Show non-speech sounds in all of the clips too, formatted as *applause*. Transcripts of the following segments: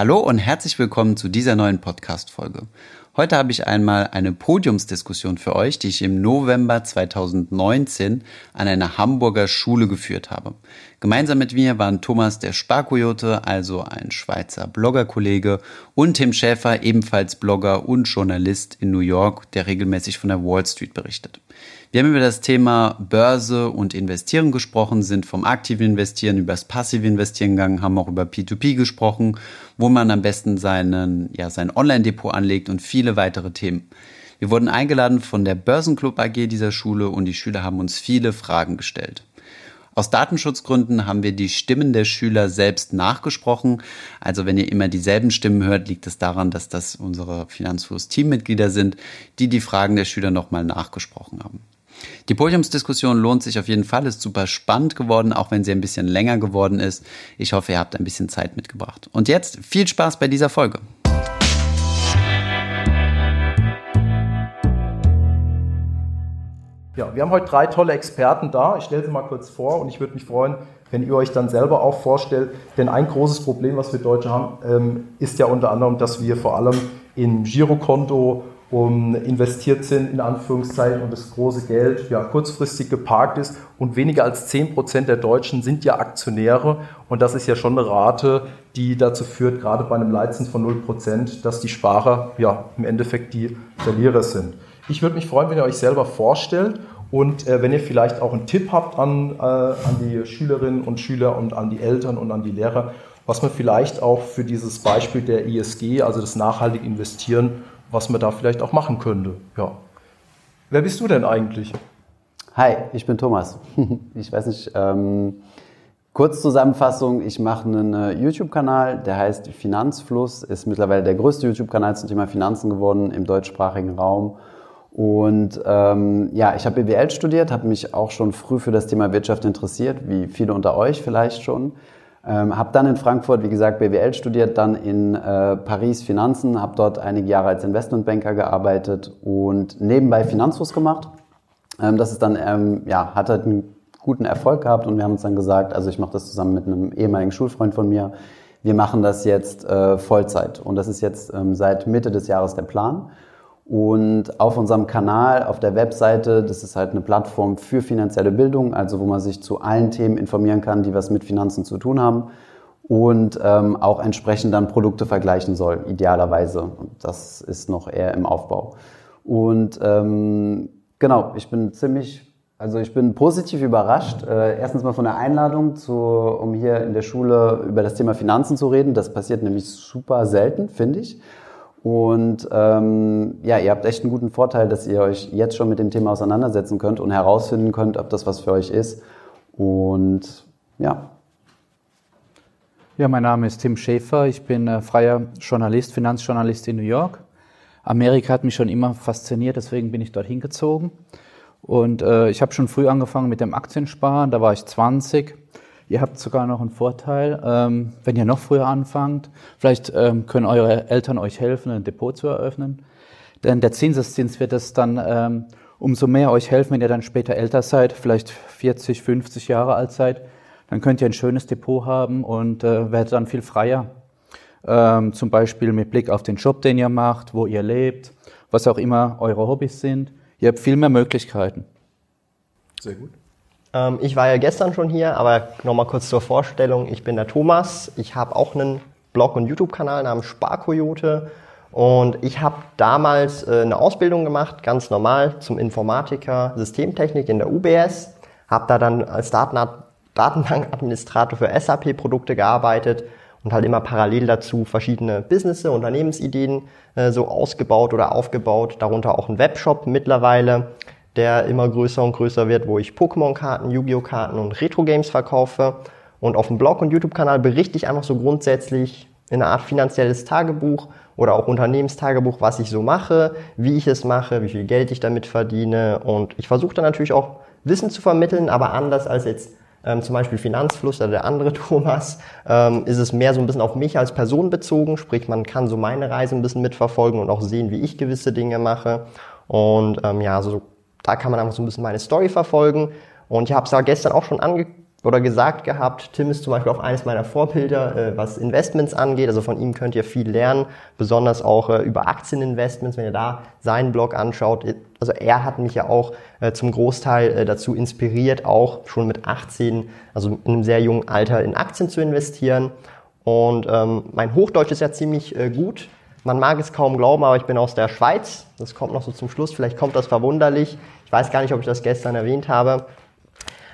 Hallo und herzlich willkommen zu dieser neuen Podcast-Folge. Heute habe ich einmal eine Podiumsdiskussion für euch, die ich im November 2019 an einer Hamburger Schule geführt habe. Gemeinsam mit mir waren Thomas der Sparkoyote, also ein Schweizer Bloggerkollege, und Tim Schäfer, ebenfalls Blogger und Journalist in New York, der regelmäßig von der Wall Street berichtet. Wir haben über das Thema Börse und Investieren gesprochen, sind vom aktiven Investieren übers passive Investieren gegangen, haben auch über P2P gesprochen, wo man am besten seinen, ja, sein Online-Depot anlegt und viele weitere Themen. Wir wurden eingeladen von der Börsenclub AG dieser Schule und die Schüler haben uns viele Fragen gestellt. Aus Datenschutzgründen haben wir die Stimmen der Schüler selbst nachgesprochen. Also wenn ihr immer dieselben Stimmen hört, liegt es daran, dass das unsere Finanzfluss-Teammitglieder sind, die die Fragen der Schüler nochmal nachgesprochen haben. Die Podiumsdiskussion lohnt sich auf jeden Fall, ist super spannend geworden, auch wenn sie ein bisschen länger geworden ist. Ich hoffe, ihr habt ein bisschen Zeit mitgebracht. Und jetzt viel Spaß bei dieser Folge. Ja, wir haben heute drei tolle Experten da. Ich stelle sie mal kurz vor und ich würde mich freuen, wenn ihr euch dann selber auch vorstellt. Denn ein großes Problem, was wir Deutsche haben, ähm, ist ja unter anderem, dass wir vor allem im Girokonto um, investiert sind, in Anführungszeichen, und das große Geld ja, kurzfristig geparkt ist. Und weniger als 10 Prozent der Deutschen sind ja Aktionäre. Und das ist ja schon eine Rate, die dazu führt, gerade bei einem Leitzins von 0 Prozent, dass die Sparer ja im Endeffekt die Verlierer sind. Ich würde mich freuen, wenn ihr euch selber vorstellt und äh, wenn ihr vielleicht auch einen Tipp habt an, äh, an die Schülerinnen und Schüler und an die Eltern und an die Lehrer, was man vielleicht auch für dieses Beispiel der ISG, also das nachhaltige Investieren, was man da vielleicht auch machen könnte. Ja. Wer bist du denn eigentlich? Hi, ich bin Thomas. *laughs* Ich weiß nicht, ähm, Kurzzusammenfassung, ich mache einen äh, YouTube-Kanal, der heißt Finanzfluss, ist mittlerweile der größte YouTube-Kanal zum Thema Finanzen geworden im deutschsprachigen Raum. Und ähm, ja, ich habe BWL studiert, habe mich auch schon früh für das Thema Wirtschaft interessiert, wie viele unter euch vielleicht schon. Ähm, habe dann in Frankfurt, wie gesagt, BWL studiert, dann in äh, Paris Finanzen, habe dort einige Jahre als Investmentbanker gearbeitet und nebenbei Finanzfluss gemacht. Ähm, das ist dann, ähm, ja, hat halt einen guten Erfolg gehabt und wir haben uns dann gesagt, also ich mache das zusammen mit einem ehemaligen Schulfreund von mir, wir machen das jetzt äh, Vollzeit und das ist jetzt ähm, seit Mitte des Jahres der Plan. Und auf unserem Kanal, auf der Webseite, das ist halt eine Plattform für finanzielle Bildung, also wo man sich zu allen Themen informieren kann, die was mit Finanzen zu tun haben und ähm, auch entsprechend dann Produkte vergleichen soll, idealerweise. Das ist noch eher im Aufbau. Und ähm, genau, ich bin ziemlich, also ich bin positiv überrascht. Äh, erstens mal von der Einladung, zu, um hier in der Schule über das Thema Finanzen zu reden. Das passiert nämlich super selten, finde ich. Und ähm, ja, ihr habt echt einen guten Vorteil, dass ihr euch jetzt schon mit dem Thema auseinandersetzen könnt und herausfinden könnt, ob das was für euch ist. Und ja. Ja, mein Name ist Tim Schäfer. Ich bin äh, freier Journalist, Finanzjournalist in New York. Amerika hat mich schon immer fasziniert, deswegen bin ich dorthin gezogen. Und äh, ich habe schon früh angefangen mit dem Aktiensparen. Da war ich 20 Ihr habt sogar noch einen Vorteil, ähm, wenn ihr noch früher anfangt. Vielleicht ähm, können eure Eltern euch helfen, ein Depot zu eröffnen. Denn der Zinseszins wird es dann ähm, umso mehr euch helfen, wenn ihr dann später älter seid, vielleicht 40, 50 Jahre alt seid. Dann könnt ihr ein schönes Depot haben und äh, werdet dann viel freier. Ähm, zum Beispiel mit Blick auf den Job, den ihr macht, wo ihr lebt, was auch immer eure Hobbys sind. Ihr habt viel mehr Möglichkeiten. Sehr gut. Ähm, ich war ja gestern schon hier, aber nochmal kurz zur Vorstellung. Ich bin der Thomas. Ich habe auch einen Blog- und YouTube-Kanal namens Sparkoyote. Und ich habe damals äh, eine Ausbildung gemacht, ganz normal, zum Informatiker Systemtechnik in der UBS. Habe da dann als Datenbankadministrator für SAP-Produkte gearbeitet und halt immer parallel dazu verschiedene Business, Unternehmensideen äh, so ausgebaut oder aufgebaut, darunter auch ein Webshop mittlerweile der immer größer und größer wird, wo ich Pokémon-Karten, Yu-Gi-Oh! Karten und Retro-Games verkaufe. Und auf dem Blog und YouTube-Kanal berichte ich einfach so grundsätzlich in einer Art finanzielles Tagebuch oder auch Unternehmenstagebuch, was ich so mache, wie ich es mache, wie viel Geld ich damit verdiene. Und ich versuche dann natürlich auch Wissen zu vermitteln, aber anders als jetzt ähm, zum Beispiel Finanzfluss oder der andere *laughs* Thomas, ähm, ist es mehr so ein bisschen auf mich als Person bezogen. Sprich, man kann so meine Reise ein bisschen mitverfolgen und auch sehen, wie ich gewisse Dinge mache. Und ähm, ja, so da kann man einfach so ein bisschen meine Story verfolgen. Und ich habe es ja gestern auch schon ange oder gesagt gehabt, Tim ist zum Beispiel auch eines meiner Vorbilder, äh, was Investments angeht. Also von ihm könnt ihr viel lernen, besonders auch äh, über Aktieninvestments, wenn ihr da seinen Blog anschaut. Also er hat mich ja auch äh, zum Großteil äh, dazu inspiriert, auch schon mit 18, also in einem sehr jungen Alter in Aktien zu investieren. Und ähm, mein Hochdeutsch ist ja ziemlich äh, gut. Man mag es kaum glauben, aber ich bin aus der Schweiz. Das kommt noch so zum Schluss. Vielleicht kommt das verwunderlich. Ich weiß gar nicht, ob ich das gestern erwähnt habe.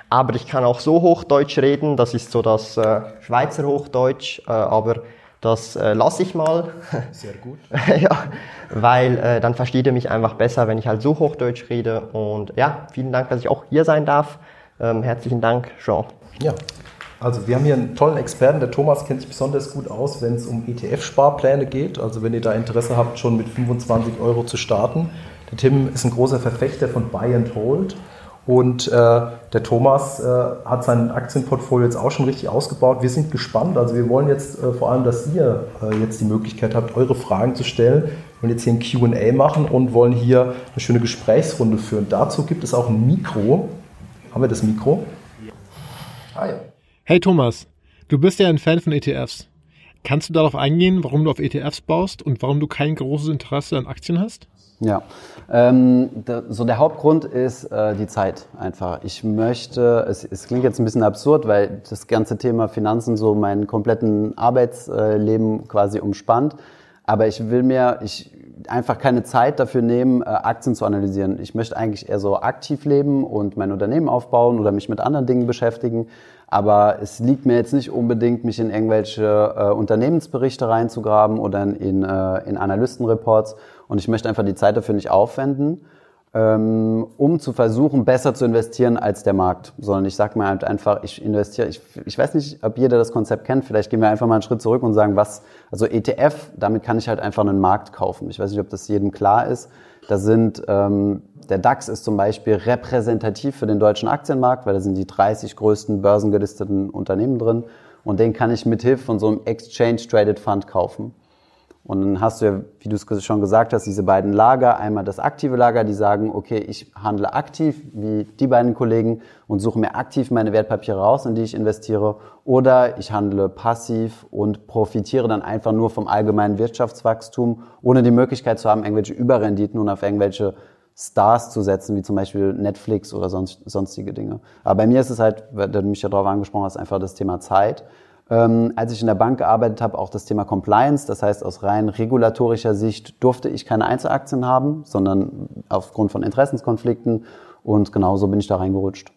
Aber ich kann auch so Hochdeutsch reden. Das ist so das äh, Schweizer Hochdeutsch. Äh, aber das äh, lasse ich mal. *laughs* Sehr gut. *laughs* ja, weil äh, dann versteht ihr mich einfach besser, wenn ich halt so Hochdeutsch rede. Und ja, vielen Dank, dass ich auch hier sein darf. Ähm, herzlichen Dank, Jean. Ja, also wir haben hier einen tollen Experten, der Thomas kennt sich besonders gut aus, wenn es um ETF-Sparpläne geht. Also wenn ihr da Interesse habt, schon mit 25 Euro zu starten. Der Tim ist ein großer Verfechter von Buy and Hold. Und äh, der Thomas äh, hat sein Aktienportfolio jetzt auch schon richtig ausgebaut. Wir sind gespannt. Also wir wollen jetzt äh, vor allem, dass ihr äh, jetzt die Möglichkeit habt, eure Fragen zu stellen. Wir wollen jetzt hier ein QA machen und wollen hier eine schöne Gesprächsrunde führen. Dazu gibt es auch ein Mikro. Haben wir das Mikro? Ah ja. Hey Thomas, du bist ja ein Fan von ETFs. Kannst du darauf eingehen, warum du auf ETFs baust und warum du kein großes Interesse an Aktien hast? Ja, ähm, da, so der Hauptgrund ist äh, die Zeit einfach. Ich möchte, es, es klingt jetzt ein bisschen absurd, weil das ganze Thema Finanzen so meinen kompletten Arbeitsleben quasi umspannt. Aber ich will mir ich einfach keine Zeit dafür nehmen, äh, Aktien zu analysieren. Ich möchte eigentlich eher so aktiv leben und mein Unternehmen aufbauen oder mich mit anderen Dingen beschäftigen. Aber es liegt mir jetzt nicht unbedingt, mich in irgendwelche äh, Unternehmensberichte reinzugraben oder in, äh, in Analystenreports. Und ich möchte einfach die Zeit dafür nicht aufwenden, ähm, um zu versuchen, besser zu investieren als der Markt. Sondern ich sage mir halt einfach, ich investiere, ich, ich weiß nicht, ob jeder das Konzept kennt, vielleicht gehen wir einfach mal einen Schritt zurück und sagen, was, also ETF, damit kann ich halt einfach einen Markt kaufen. Ich weiß nicht, ob das jedem klar ist. Da sind ähm, der DAX ist zum Beispiel repräsentativ für den deutschen Aktienmarkt, weil da sind die 30 größten börsengelisteten Unternehmen drin. Und den kann ich mit Hilfe von so einem Exchange Traded Fund kaufen. Und dann hast du ja, wie du es schon gesagt hast, diese beiden Lager. Einmal das aktive Lager, die sagen, okay, ich handle aktiv, wie die beiden Kollegen, und suche mir aktiv meine Wertpapiere raus, in die ich investiere. Oder ich handle passiv und profitiere dann einfach nur vom allgemeinen Wirtschaftswachstum, ohne die Möglichkeit zu haben, irgendwelche Überrenditen und auf irgendwelche Stars zu setzen, wie zum Beispiel Netflix oder sonst, sonstige Dinge. Aber bei mir ist es halt, da du mich ja darauf angesprochen hast, einfach das Thema Zeit. Ähm, als ich in der Bank gearbeitet habe, auch das Thema Compliance. Das heißt, aus rein regulatorischer Sicht durfte ich keine Einzelaktien haben, sondern aufgrund von Interessenskonflikten. Und genauso bin ich da reingerutscht.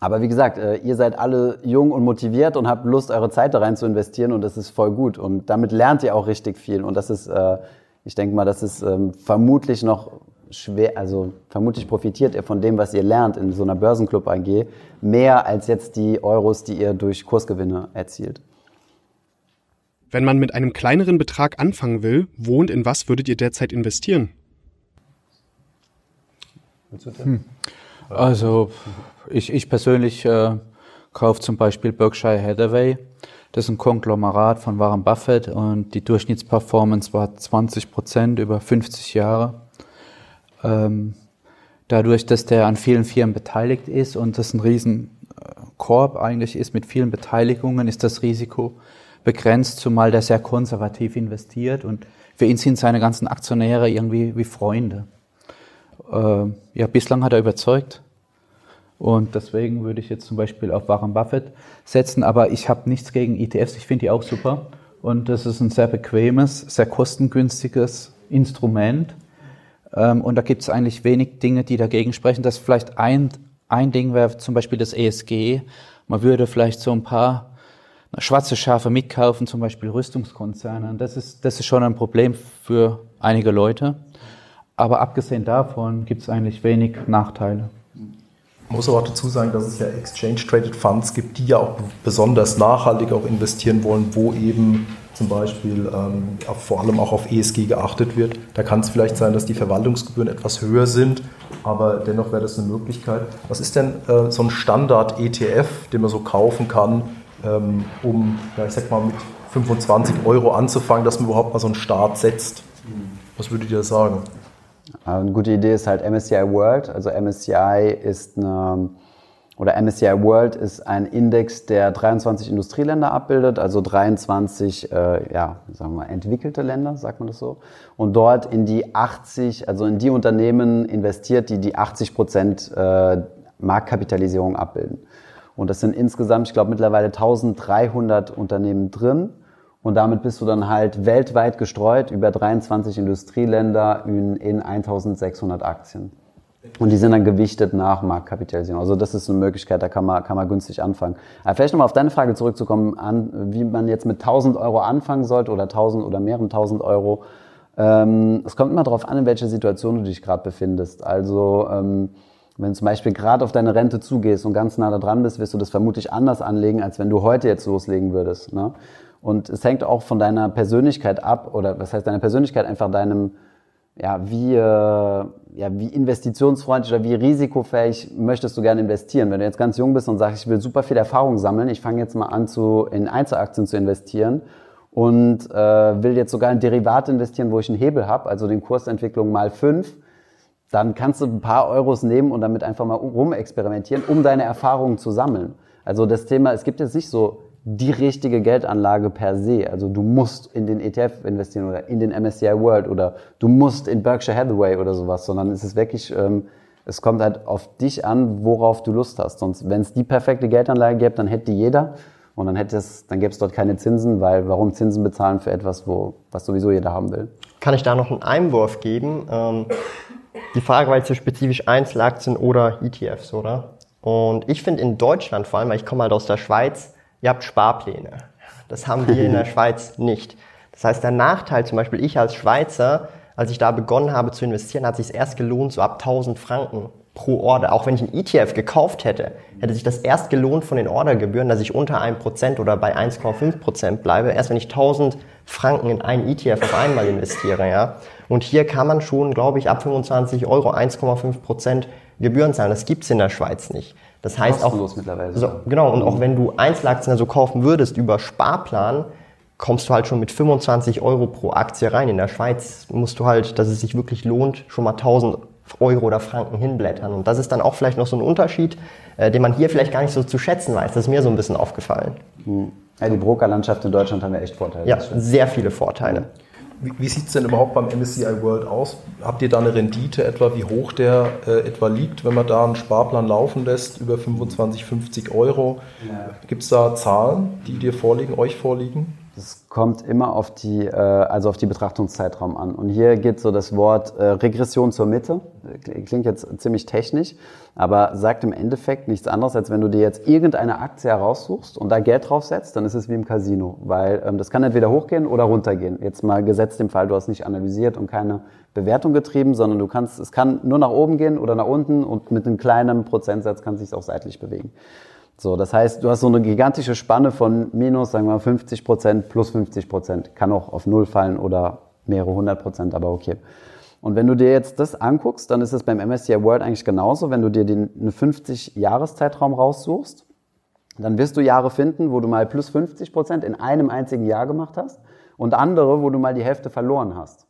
Aber wie gesagt, äh, ihr seid alle jung und motiviert und habt Lust, eure Zeit da rein zu investieren und das ist voll gut. Und damit lernt ihr auch richtig viel. Und das ist äh, ich denke mal, das ist ähm, vermutlich noch schwer, also vermutlich profitiert ihr von dem, was ihr lernt in so einer Börsenclub AG, mehr als jetzt die Euros, die ihr durch Kursgewinne erzielt. Wenn man mit einem kleineren Betrag anfangen will, wo und in was würdet ihr derzeit investieren? Hm. Also ich, ich persönlich äh, kaufe zum Beispiel Berkshire Hathaway das ist ein Konglomerat von Warren Buffett und die Durchschnittsperformance war 20 Prozent über 50 Jahre. Ähm, dadurch, dass der an vielen Firmen beteiligt ist und das ein riesen äh, Korb eigentlich ist mit vielen Beteiligungen, ist das Risiko begrenzt, zumal der sehr konservativ investiert und für ihn sind seine ganzen Aktionäre irgendwie wie Freunde. Äh, ja, bislang hat er überzeugt. Und deswegen würde ich jetzt zum Beispiel auf Warren Buffett setzen. Aber ich habe nichts gegen ETFs. Ich finde die auch super. Und das ist ein sehr bequemes, sehr kostengünstiges Instrument. Ähm, und da gibt es eigentlich wenig Dinge, die dagegen sprechen. Das vielleicht ein, ein Ding wäre zum Beispiel das ESG. Man würde vielleicht so ein paar schwarze Schafe mitkaufen, zum Beispiel Rüstungskonzerne. Das ist, das ist schon ein Problem für einige Leute. Aber abgesehen davon gibt es eigentlich wenig Nachteile. Man muss aber auch dazu sagen, dass es ja Exchange-Traded Funds gibt, die ja auch besonders nachhaltig auch investieren wollen, wo eben zum Beispiel ähm, vor allem auch auf ESG geachtet wird. Da kann es vielleicht sein, dass die Verwaltungsgebühren etwas höher sind, aber dennoch wäre das eine Möglichkeit. Was ist denn äh, so ein Standard-ETF, den man so kaufen kann, ähm, um, ja, ich sag mal, mit 25 Euro anzufangen, dass man überhaupt mal so einen Start setzt? Was würdet ihr sagen? Eine gute Idee ist halt MSCI World. Also MSCI ist eine, oder MSCI World ist ein Index, der 23 Industrieländer abbildet, also 23, äh, ja, sagen wir mal, entwickelte Länder, sagt man das so. Und dort in die 80, also in die Unternehmen investiert, die die 80 Prozent äh, Marktkapitalisierung abbilden. Und das sind insgesamt, ich glaube, mittlerweile 1300 Unternehmen drin. Und damit bist du dann halt weltweit gestreut über 23 Industrieländer in, in 1600 Aktien. Und die sind dann gewichtet nach Marktkapitalisierung. Also das ist eine Möglichkeit, da kann man, kann man günstig anfangen. Aber vielleicht nochmal auf deine Frage zurückzukommen, an, wie man jetzt mit 1000 Euro anfangen sollte oder 1000 oder mehreren 1000 Euro. Ähm, es kommt immer darauf an, in welcher Situation du dich gerade befindest. Also ähm, wenn zum Beispiel gerade auf deine Rente zugehst und ganz nah da dran bist, wirst du das vermutlich anders anlegen, als wenn du heute jetzt loslegen würdest. Ne? Und es hängt auch von deiner Persönlichkeit ab, oder was heißt deine Persönlichkeit, einfach deinem, ja, wie, äh, ja, wie investitionsfreundlich oder wie risikofähig möchtest du gerne investieren. Wenn du jetzt ganz jung bist und sagst, ich will super viel Erfahrung sammeln, ich fange jetzt mal an, zu, in Einzelaktien zu investieren und äh, will jetzt sogar in Derivate investieren, wo ich einen Hebel habe, also den Kursentwicklung mal fünf, dann kannst du ein paar Euros nehmen und damit einfach mal rumexperimentieren, um deine Erfahrungen zu sammeln. Also das Thema, es gibt jetzt nicht so die richtige Geldanlage per se. Also du musst in den ETF investieren oder in den MSCI World oder du musst in Berkshire Hathaway oder sowas, sondern es ist wirklich, ähm, es kommt halt auf dich an, worauf du Lust hast. Sonst, wenn es die perfekte Geldanlage gäbe, dann hätte die jeder und dann hätte es, dann gäbe es dort keine Zinsen, weil warum Zinsen bezahlen für etwas, wo, was sowieso jeder haben will? Kann ich da noch einen Einwurf geben? Ähm, die Frage war jetzt so spezifisch Einzelaktien oder ETFs, oder? Und ich finde in Deutschland vor allem, weil ich komme halt aus der Schweiz, ihr habt Sparpläne. Das haben wir in der *laughs* Schweiz nicht. Das heißt, der Nachteil zum Beispiel, ich als Schweizer, als ich da begonnen habe zu investieren, hat sich erst gelohnt, so ab 1000 Franken pro Order. Auch wenn ich einen ETF gekauft hätte, hätte sich das erst gelohnt von den Ordergebühren, dass ich unter 1% oder bei 1,5% bleibe. Erst wenn ich 1000 Franken in einen ETF auf einmal investiere, ja. Und hier kann man schon, glaube ich, ab 25 Euro 1,5% Gebühren zahlen. Das gibt's in der Schweiz nicht. Das heißt auch, mittlerweile. So, genau, und auch wenn du Einzelaktien so kaufen würdest über Sparplan, kommst du halt schon mit 25 Euro pro Aktie rein. In der Schweiz musst du halt, dass es sich wirklich lohnt, schon mal 1000 Euro oder Franken hinblättern. Und das ist dann auch vielleicht noch so ein Unterschied, äh, den man hier vielleicht gar nicht so zu schätzen weiß. Das ist mir so ein bisschen aufgefallen. Hm. Ja, die Brokerlandschaft in Deutschland haben ja echt Vorteile. Ja, sehr viele Vorteile. Wie, wie sieht es denn überhaupt beim MSCI World aus? Habt ihr da eine Rendite etwa, wie hoch der äh, etwa liegt, wenn man da einen Sparplan laufen lässt, über 25, 50 Euro? Ja. Gibt es da Zahlen, die dir vorliegen, euch vorliegen? Das kommt immer auf die, äh, also auf die Betrachtungszeitraum an. Und hier geht so das Wort äh, Regression zur Mitte. Klingt jetzt ziemlich technisch, aber sagt im Endeffekt nichts anderes, als wenn du dir jetzt irgendeine Aktie heraussuchst und da Geld draufsetzt, dann ist es wie im Casino, weil ähm, das kann entweder hochgehen oder runtergehen. Jetzt mal gesetzt im Fall, du hast nicht analysiert und keine Bewertung getrieben, sondern du kannst, es kann nur nach oben gehen oder nach unten und mit einem kleinen Prozentsatz kann es sich auch seitlich bewegen. So, das heißt, du hast so eine gigantische Spanne von minus, sagen wir mal, 50 Prozent plus 50 Prozent. Kann auch auf Null fallen oder mehrere hundert Prozent, aber okay. Und wenn du dir jetzt das anguckst, dann ist es beim MSCI World eigentlich genauso. Wenn du dir den, einen 50-Jahres-Zeitraum raussuchst, dann wirst du Jahre finden, wo du mal plus 50 Prozent in einem einzigen Jahr gemacht hast und andere, wo du mal die Hälfte verloren hast.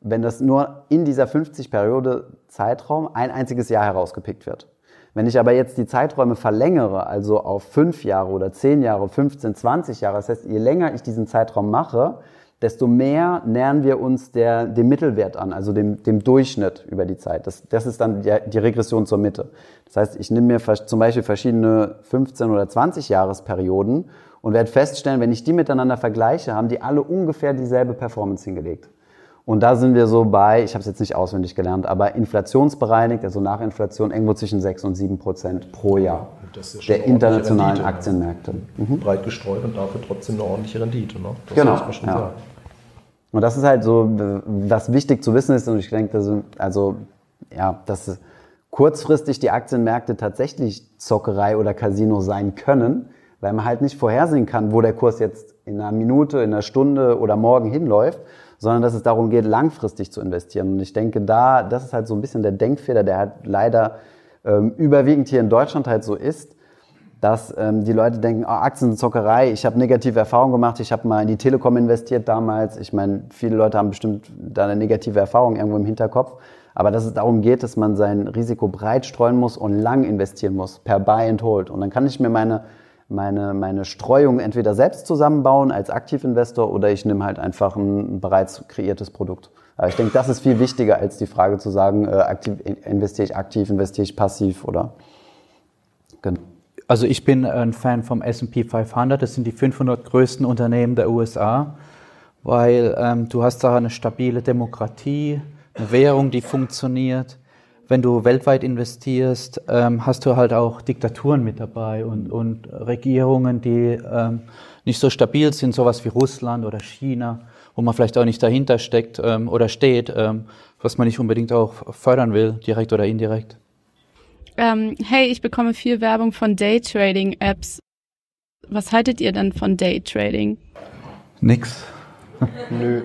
Wenn das nur in dieser 50-Periode Zeitraum ein einziges Jahr herausgepickt wird. Wenn ich aber jetzt die Zeiträume verlängere, also auf fünf Jahre oder zehn Jahre, 15, 20 Jahre, das heißt, je länger ich diesen Zeitraum mache, desto mehr nähern wir uns der, dem Mittelwert an, also dem, dem Durchschnitt über die Zeit. Das, das ist dann die, die Regression zur Mitte. Das heißt, ich nehme mir zum Beispiel verschiedene 15 oder 20 Jahresperioden und werde feststellen, wenn ich die miteinander vergleiche, haben die alle ungefähr dieselbe Performance hingelegt. Und da sind wir so bei, ich habe es jetzt nicht auswendig gelernt, aber inflationsbereinigt, also nach Inflation, irgendwo zwischen 6 und 7 Prozent pro Jahr ja der internationalen Rendite, Aktienmärkte. Mhm. Breit gestreut und dafür trotzdem eine ordentliche Rendite. Ne? Das genau. Ja. Und das ist halt so, was wichtig zu wissen ist, und ich denke, dass, also, ja, dass kurzfristig die Aktienmärkte tatsächlich Zockerei oder Casino sein können, weil man halt nicht vorhersehen kann, wo der Kurs jetzt in einer Minute, in einer Stunde oder morgen hinläuft sondern dass es darum geht, langfristig zu investieren. Und ich denke, da, das ist halt so ein bisschen der Denkfehler, der halt leider ähm, überwiegend hier in Deutschland halt so ist, dass ähm, die Leute denken, oh, Aktienzockerei, ich habe negative Erfahrungen gemacht, ich habe mal in die Telekom investiert damals. Ich meine, viele Leute haben bestimmt da eine negative Erfahrung irgendwo im Hinterkopf. aber dass es darum geht, dass man sein Risiko breit streuen muss und lang investieren muss, per Buy and Hold. Und dann kann ich mir meine, meine, meine Streuung entweder selbst zusammenbauen als Aktivinvestor oder ich nehme halt einfach ein bereits kreiertes Produkt. Aber ich denke, das ist viel wichtiger als die Frage zu sagen, äh, aktiv, investiere ich aktiv, investiere ich passiv oder. Genau. Also ich bin ein Fan vom S&P 500. Das sind die 500 größten Unternehmen der USA, weil ähm, du hast da eine stabile Demokratie, eine Währung, die funktioniert. Wenn du weltweit investierst, ähm, hast du halt auch Diktaturen mit dabei und, und Regierungen, die ähm, nicht so stabil sind, sowas wie Russland oder China, wo man vielleicht auch nicht dahinter steckt ähm, oder steht, ähm, was man nicht unbedingt auch fördern will, direkt oder indirekt. Ähm, hey, ich bekomme viel Werbung von Daytrading-Apps. Was haltet ihr denn von Daytrading? Nix. Nö.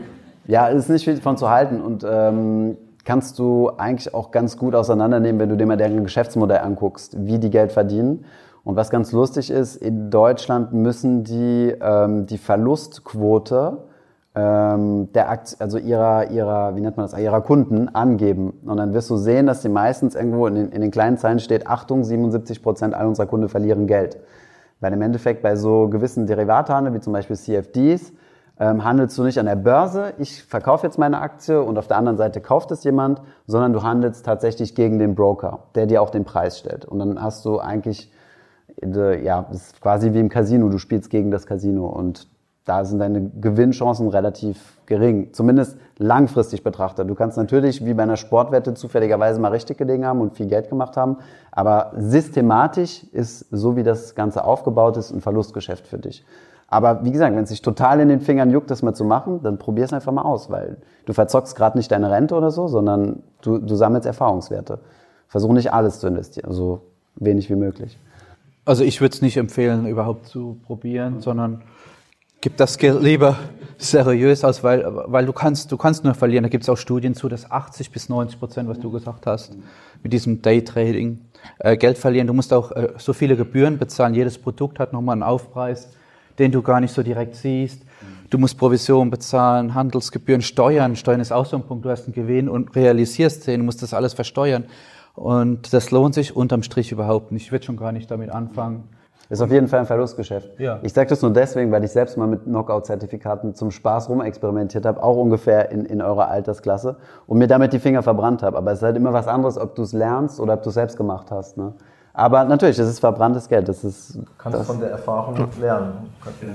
Ja, es ist nicht viel von zu halten und ähm, kannst du eigentlich auch ganz gut auseinandernehmen, wenn du dir mal deren Geschäftsmodell anguckst, wie die Geld verdienen. Und was ganz lustig ist, in Deutschland müssen die ähm, die Verlustquote ähm, der Akt, also ihrer, ihrer, wie nennt man das, ihrer Kunden angeben. Und dann wirst du sehen, dass die meistens irgendwo in den, in den kleinen Zeilen steht, Achtung, 77 Prozent all unserer Kunden verlieren Geld. Weil im Endeffekt bei so gewissen Derivatehandel, wie zum Beispiel CFDs, ähm, handelst du nicht an der Börse, ich verkaufe jetzt meine Aktie und auf der anderen Seite kauft es jemand, sondern du handelst tatsächlich gegen den Broker, der dir auch den Preis stellt. Und dann hast du eigentlich, äh, ja, ist quasi wie im Casino, du spielst gegen das Casino und da sind deine Gewinnchancen relativ gering, zumindest langfristig betrachtet. Du kannst natürlich wie bei einer Sportwette zufälligerweise mal richtig gelegen haben und viel Geld gemacht haben, aber systematisch ist, so wie das Ganze aufgebaut ist, ein Verlustgeschäft für dich. Aber wie gesagt, wenn es sich total in den Fingern juckt, das mal zu machen, dann probier es einfach mal aus, weil du verzockst gerade nicht deine Rente oder so, sondern du, du sammelst Erfahrungswerte. Versuch nicht alles zu investieren, so wenig wie möglich. Also ich würde es nicht empfehlen, überhaupt zu probieren, sondern gib das Geld lieber seriös aus, weil, weil du kannst, du kannst nur verlieren. Da gibt es auch Studien zu, dass 80 bis 90 Prozent, was du gesagt hast, mit diesem Daytrading äh, Geld verlieren. Du musst auch äh, so viele Gebühren bezahlen. Jedes Produkt hat nochmal einen Aufpreis den du gar nicht so direkt siehst. Du musst Provision bezahlen, Handelsgebühren, Steuern. Steuern ist auch so ein Punkt. Du hast einen Gewinn und realisierst den, musst das alles versteuern. Und das lohnt sich unterm Strich überhaupt nicht. Ich würde schon gar nicht damit anfangen. Ist auf jeden Fall ein Verlustgeschäft. Ja. Ich sage das nur deswegen, weil ich selbst mal mit Knockout-Zertifikaten zum Spaß rumexperimentiert habe, auch ungefähr in, in eurer Altersklasse und mir damit die Finger verbrannt habe. Aber es ist halt immer was anderes, ob du es lernst oder ob du es selbst gemacht hast. Ne? Aber natürlich, das ist verbranntes Geld. Das ist, du kannst das von der Erfahrung lernen. Du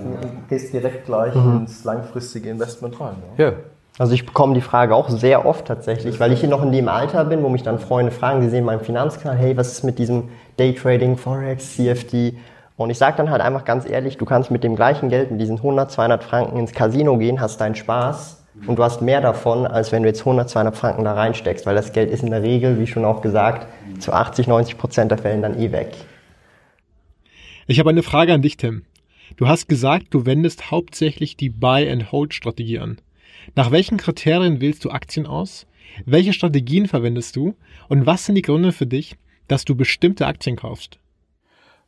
gehst direkt gleich mhm. ins langfristige Investment rein. Ja. ja. Also ich bekomme die Frage auch sehr oft tatsächlich, weil ich hier noch in dem Alter bin, wo mich dann Freunde fragen, die sehen meinen Finanzkanal, hey, was ist mit diesem Daytrading, Forex, CFD? Und ich sage dann halt einfach ganz ehrlich, du kannst mit dem gleichen Geld, mit diesen 100, 200 Franken ins Casino gehen, hast deinen Spaß und du hast mehr davon, als wenn du jetzt 100, 200 Franken da reinsteckst, weil das Geld ist in der Regel, wie schon auch gesagt, zu 80, 90 Prozent der Fällen dann eh weg. Ich habe eine Frage an dich, Tim. Du hast gesagt, du wendest hauptsächlich die Buy-and-Hold-Strategie an. Nach welchen Kriterien wählst du Aktien aus? Welche Strategien verwendest du? Und was sind die Gründe für dich, dass du bestimmte Aktien kaufst?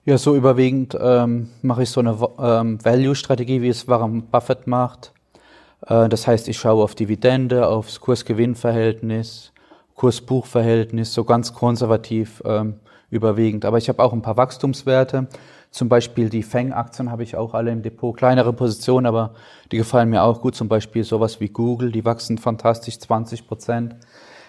Ja, so überwiegend ähm, mache ich so eine ähm, Value-Strategie, wie es Warren Buffett macht. Äh, das heißt, ich schaue auf Dividende, aufs Kurs-Gewinn-Verhältnis, Kurs-Buch-Verhältnis, so ganz konservativ ähm, überwiegend. Aber ich habe auch ein paar Wachstumswerte. Zum Beispiel die Feng-Aktien habe ich auch alle im Depot. Kleinere Positionen, aber die gefallen mir auch gut. Zum Beispiel sowas wie Google, die wachsen fantastisch, 20 Prozent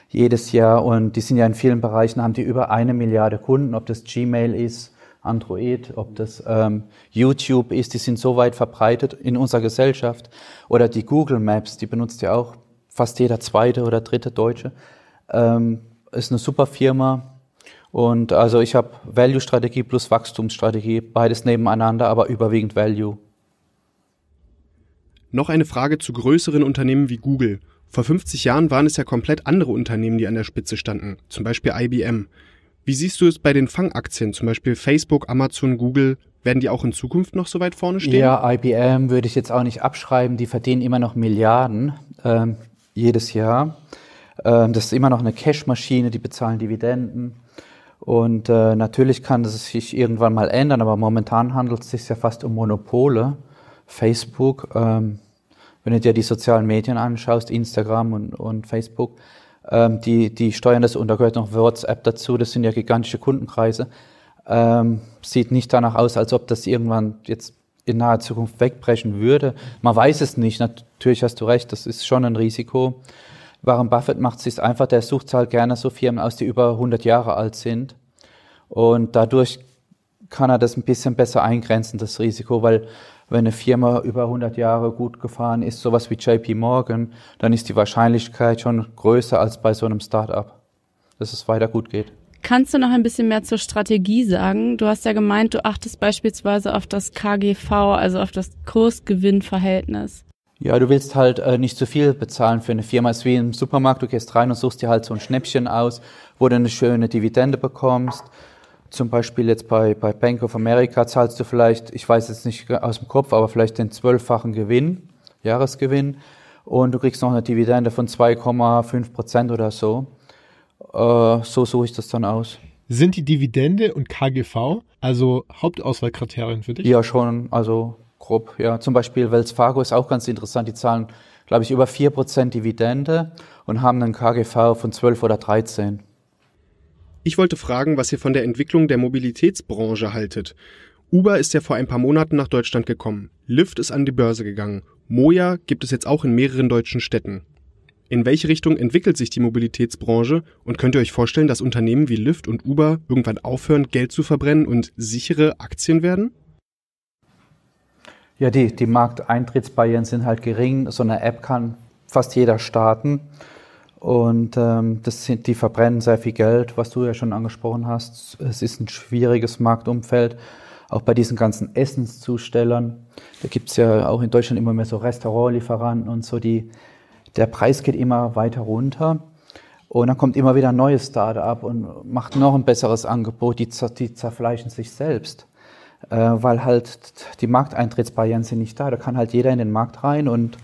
jedes Jahr. Und die sind ja in vielen Bereichen, haben die über eine Milliarde Kunden, ob das Gmail ist, Android, ob das ähm, YouTube ist, die sind so weit verbreitet in unserer Gesellschaft. Oder die Google Maps, die benutzt ja auch fast jeder zweite oder dritte Deutsche. Ähm, ist eine super Firma. Und also ich habe Value-Strategie plus Wachstumsstrategie, beides nebeneinander, aber überwiegend Value. Noch eine Frage zu größeren Unternehmen wie Google. Vor 50 Jahren waren es ja komplett andere Unternehmen, die an der Spitze standen, zum Beispiel IBM. Wie siehst du es bei den Fangaktien, zum Beispiel Facebook, Amazon, Google? Werden die auch in Zukunft noch so weit vorne stehen? Ja, IBM würde ich jetzt auch nicht abschreiben. Die verdienen immer noch Milliarden ähm, jedes Jahr. Ähm, das ist immer noch eine Cashmaschine, die bezahlen Dividenden. Und äh, natürlich kann es sich irgendwann mal ändern, aber momentan handelt es sich ja fast um Monopole. Facebook, ähm, wenn du dir die sozialen Medien anschaust, Instagram und, und Facebook, Ähm, die, die steuern das und da gehört noch WhatsApp dazu. Das sind ja gigantische Kundenkreise. Ähm, sieht nicht danach aus, als ob das irgendwann jetzt in naher Zukunft wegbrechen würde. Man weiß es nicht. Natürlich hast du recht, das ist schon ein Risiko. Warren Buffett macht es sich einfach, der sucht halt gerne so Firmen aus, die über 100 Jahre alt sind. Und dadurch kann er das ein bisschen besser eingrenzen, das Risiko, weil wenn eine Firma über 100 Jahre gut gefahren ist, sowas wie JP Morgan, dann ist die Wahrscheinlichkeit schon größer als bei so einem Startup, dass es weiter gut geht. Kannst du noch ein bisschen mehr zur Strategie sagen? Du hast ja gemeint, du achtest beispielsweise auf das KGV, also auf das Kursgewinnverhältnis. Ja, du willst halt äh, nicht zu viel bezahlen für eine Firma. Es ist wie im Supermarkt, du gehst rein und suchst dir halt so ein Schnäppchen aus, wo du eine schöne Dividende bekommst. Zum Beispiel jetzt bei, bei Bank of America zahlst du vielleicht, ich weiß jetzt nicht aus dem Kopf, aber vielleicht den zwölffachen Gewinn, Jahresgewinn. Und du kriegst noch eine Dividende von 2,5 Prozent oder so. Äh, so suche ich das dann aus. Sind die Dividende und KGV also Hauptauswahlkriterien für dich? Ja, schon, also grob. Ja, zum Beispiel Wells Fargo ist auch ganz interessant. Die zahlen, glaube ich, über 4% Dividende und haben einen KGV von 12 oder 13. Ich wollte fragen, was ihr von der Entwicklung der Mobilitätsbranche haltet. Uber ist ja vor ein paar Monaten nach Deutschland gekommen. Lyft ist an die Börse gegangen. Moja gibt es jetzt auch in mehreren deutschen Städten. In welche Richtung entwickelt sich die Mobilitätsbranche und könnt ihr euch vorstellen, dass Unternehmen wie Lyft und Uber irgendwann aufhören, Geld zu verbrennen und sichere Aktien werden? Ja, die, die Markteintrittsbarrieren sind halt gering. So eine App kann fast jeder starten. Und ähm, das sind, die verbrennen sehr viel Geld, was du ja schon angesprochen hast. Es ist ein schwieriges Marktumfeld. Auch bei diesen ganzen Essenszustellern. Da gibt's ja auch in Deutschland immer mehr so Restaurantlieferanten und so, die der Preis geht immer weiter runter. Und dann kommt immer wieder ein neues Startup und macht noch ein besseres Angebot. Die, die zerfleischen sich selbst, äh, weil halt die Markteintrittsbarrieren sind nicht da. Da kann halt jeder in den Markt rein und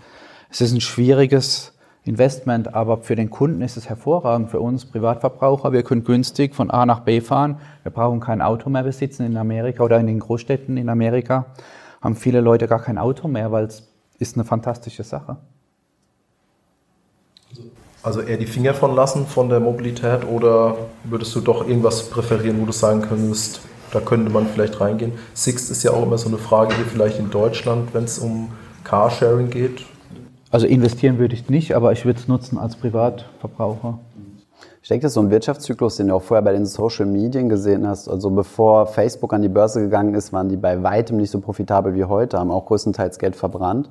es ist ein schwieriges Investment, aber für den Kunden ist es hervorragend. Für uns Privatverbraucher, wir können günstig von A nach B fahren. Wir brauchen kein Auto mehr besitzen in Amerika oder in den Großstädten in Amerika. Haben viele Leute gar kein Auto mehr, weil es ist eine fantastische Sache. Also eher die Finger von lassen von der Mobilität oder würdest du doch irgendwas präferieren, wo du sagen könntest, da könnte man vielleicht reingehen? Sixt ist ja auch immer so eine Frage hier vielleicht in Deutschland, wenn es um Carsharing geht. Also investieren würde ich nicht, aber ich würde es nutzen als Privatverbraucher. Ich denke, das ist so ein Wirtschaftszyklus, den du auch vorher bei den Social Medien gesehen hast. Also bevor Facebook an die Börse gegangen ist, waren die bei weitem nicht so profitabel wie heute, haben auch größtenteils Geld verbrannt.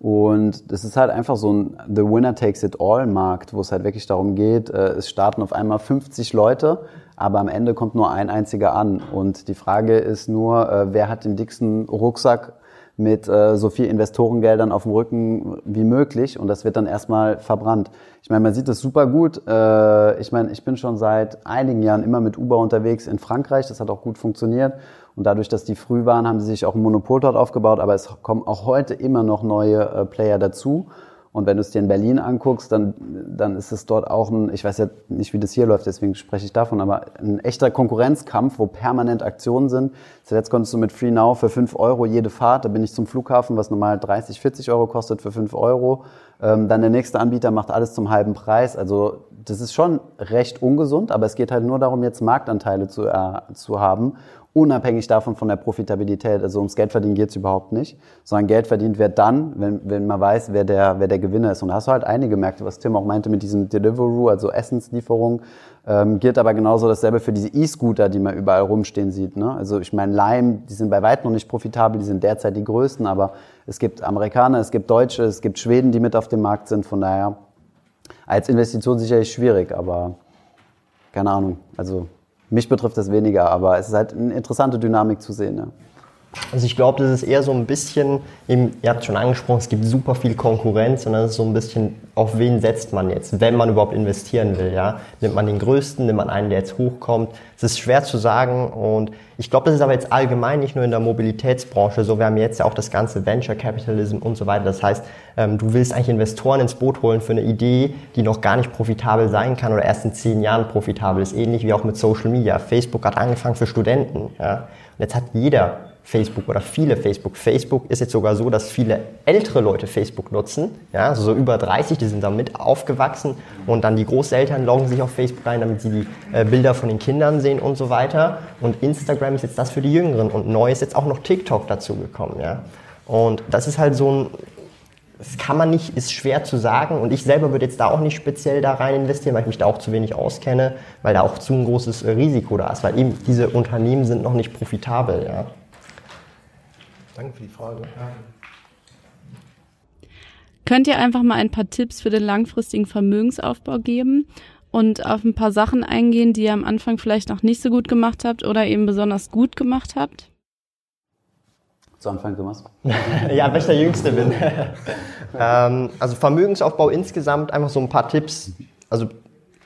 Und das ist halt einfach so ein The Winner Takes It All Markt, wo es halt wirklich darum geht, äh, es starten auf einmal 50 Leute, aber am Ende kommt nur ein einziger an. Und die Frage ist nur, äh, wer hat den dicksten Rucksack mit äh, so viel Investorengeldern auf dem Rücken wie möglich und das wird dann erstmal verbrannt. Ich meine, man sieht das super gut. ich meine, ich bin schon seit einigen Jahren immer mit Uber unterwegs in Frankreich, das hat auch gut funktioniert und dadurch, dass die früh waren, haben sie sich auch ein Monopol dort aufgebaut. Aber es kommen auch heute immer noch neue äh, Player dazu. Und wenn du es dir in Berlin anguckst, dann, dann ist es dort auch ein, ich weiß ja nicht, wie das hier läuft, deswegen spreche ich davon, aber ein echter Konkurrenzkampf, wo permanent Aktionen sind. Zuletzt konntest du mit Free Now für 5 Euro jede Fahrt, da bin ich zum Flughafen, was normal 30, 40 Euro kostet, für 5 Euro. Ähm, dann der nächste Anbieter macht alles zum halben Preis. Also das ist schon recht ungesund, aber es geht halt nur darum, jetzt Marktanteile zu, äh, zu haben unabhängig davon von der Profitabilität. Also ums Geldverdienen geht es überhaupt nicht, sondern Geld verdient wird dann, wenn, wenn man weiß, wer der, wer der Gewinner ist. Und da hast du halt einige Märkte, was Tim auch meinte mit diesem Deliveroo, also Essenslieferung, ähm, gilt aber genauso dasselbe für diese E-Scooter, die man überall rumstehen sieht. Ne? Also ich meine, Lime, die sind bei weitem noch nicht profitabel, die sind derzeit die größten, aber es gibt Amerikaner, es gibt Deutsche, es gibt Schweden, die mit auf dem Markt sind. Von daher als Investition sicherlich schwierig, aber keine Ahnung. Also mich betrifft das weniger, aber es ist halt eine interessante Dynamik zu sehen. Ja. Also ich glaube, das ist eher so ein bisschen, eben, ihr habt schon angesprochen, es gibt super viel Konkurrenz und dann ist es so ein bisschen, auf wen setzt man jetzt, wenn man überhaupt investieren will, ja? Nimmt man den Größten, nimmt man einen, der jetzt hochkommt? Es ist schwer zu sagen und ich glaube, das ist aber jetzt allgemein nicht nur in der Mobilitätsbranche so. Wir haben jetzt ja auch das ganze Venture Capitalism und so weiter. Das heißt, ähm, du willst eigentlich Investoren ins Boot holen für eine Idee, die noch gar nicht profitabel sein kann oder erst in zehn Jahren profitabel ist. Ähnlich wie auch mit Social Media. Facebook hat angefangen für Studenten, ja? Und jetzt hat jeder Facebook oder viele Facebook. Facebook ist jetzt sogar so, dass viele ältere Leute Facebook nutzen, ja, also so über 30, die sind damit aufgewachsen und dann die Großeltern loggen sich auf Facebook ein, damit sie die äh, Bilder von den Kindern sehen und so weiter. Und Instagram ist jetzt das für die Jüngeren und neu ist jetzt auch noch TikTok dazu gekommen, ja. Und das ist halt so ein, das kann man nicht, ist schwer zu sagen und ich selber würde jetzt da auch nicht speziell da rein investieren, weil ich mich da auch zu wenig auskenne, weil da auch zu ein großes Risiko da ist, weil eben diese Unternehmen sind noch nicht profitabel, ja. Danke für die Frage. Könnt ihr einfach mal ein paar Tipps für den langfristigen Vermögensaufbau geben und auf ein paar Sachen eingehen, die ihr am Anfang vielleicht noch nicht so gut gemacht habt oder eben besonders gut gemacht habt? Zu Anfang, Thomas. *laughs* ja, weil ich der Jüngste bin. *laughs* ähm, also Vermögensaufbau insgesamt, einfach so ein paar Tipps. Also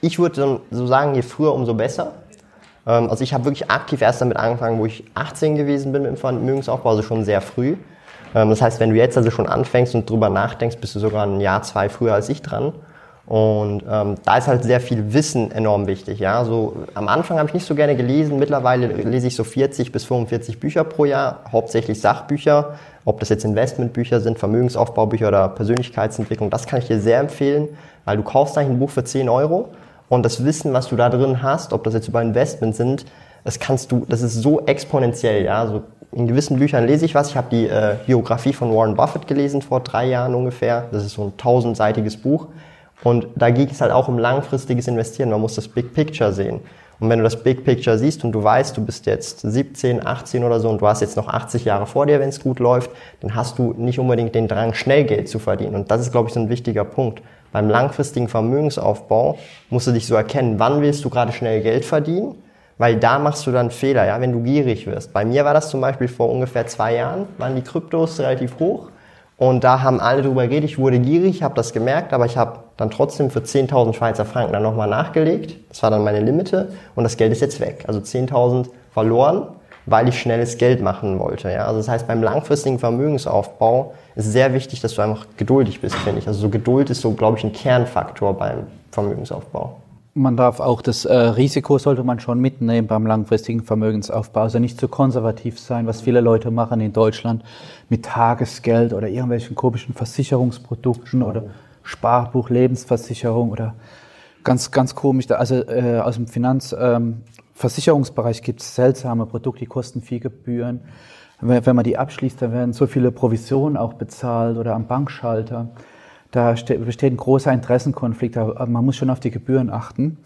ich würde so sagen, je früher, umso besser. Ähm, also ich habe wirklich aktiv erst damit angefangen, wo ich 18 gewesen bin mit dem Vermögensaufbau, also schon sehr früh. Ähm, das heißt, wenn du jetzt also schon anfängst und drüber nachdenkst, bist du sogar ein Jahr, zwei früher als ich dran. Und ähm, da ist halt sehr viel Wissen enorm wichtig. Ja, so am Anfang habe ich nicht so gerne gelesen. Mittlerweile lese ich so 40 bis 45 Bücher pro Jahr, hauptsächlich Sachbücher. Ob das jetzt Investmentbücher sind, Vermögensaufbaubücher oder Persönlichkeitsentwicklung, das kann ich dir sehr empfehlen, weil du kaufst eigentlich ein Buch für 10 Euro und das Wissen, was du da drin hast, ob das jetzt über Investment sind, das kannst du, das ist so exponentiell, ja. Also in gewissen Büchern lese ich was. Ich habe die äh, Biografie von Warren Buffett gelesen vor drei Jahren ungefähr. Das ist so ein tausendseitiges Buch. Und da ging es halt auch um langfristiges Investieren. Man muss das Big Picture sehen. Und wenn du das Big Picture siehst und du weißt, du bist jetzt 17, 18 oder so und du hast jetzt noch 80 Jahre vor dir, wenn es gut läuft, dann hast du nicht unbedingt den Drang, schnell Geld zu verdienen. Und das ist, glaube ich, so ein wichtiger Punkt. Beim langfristigen Vermögensaufbau musst du dich so erkennen, wann willst du gerade schnell Geld verdienen, weil da machst du dann Fehler, ja, wenn du gierig wirst. Bei mir war das zum Beispiel vor ungefähr zwei Jahren, waren die Kryptos relativ hoch und da haben alle drüber geredet, ich wurde gierig, habe das gemerkt, aber ich habe dann trotzdem für 10.000 Schweizer Franken dann nochmal nachgelegt. Das war dann meine Limite und das Geld ist jetzt weg. Also 10.000 verloren, weil ich schnelles Geld machen wollte. Ja? Also das heißt, beim langfristigen Vermögensaufbau ist sehr wichtig, dass du einfach geduldig bist, finde ich. Also so Geduld ist so, glaube ich, ein Kernfaktor beim Vermögensaufbau. Man darf auch das äh, Risiko sollte man schon mitnehmen beim langfristigen Vermögensaufbau. Also nicht zu konservativ sein, was viele Leute machen in Deutschland mit Tagesgeld oder irgendwelchen komischen Versicherungsprodukten oder Sparbuch, Lebensversicherung oder ganz, ganz komisch. Also äh, aus dem Finanzversicherungsbereich ähm, gibt es seltsame Produkte, die kosten viel Gebühren wenn man die abschließt, dann werden so viele Provisionen auch bezahlt oder am Bankschalter. Da besteht ein großer Interessenkonflikt, man muss schon auf die Gebühren achten.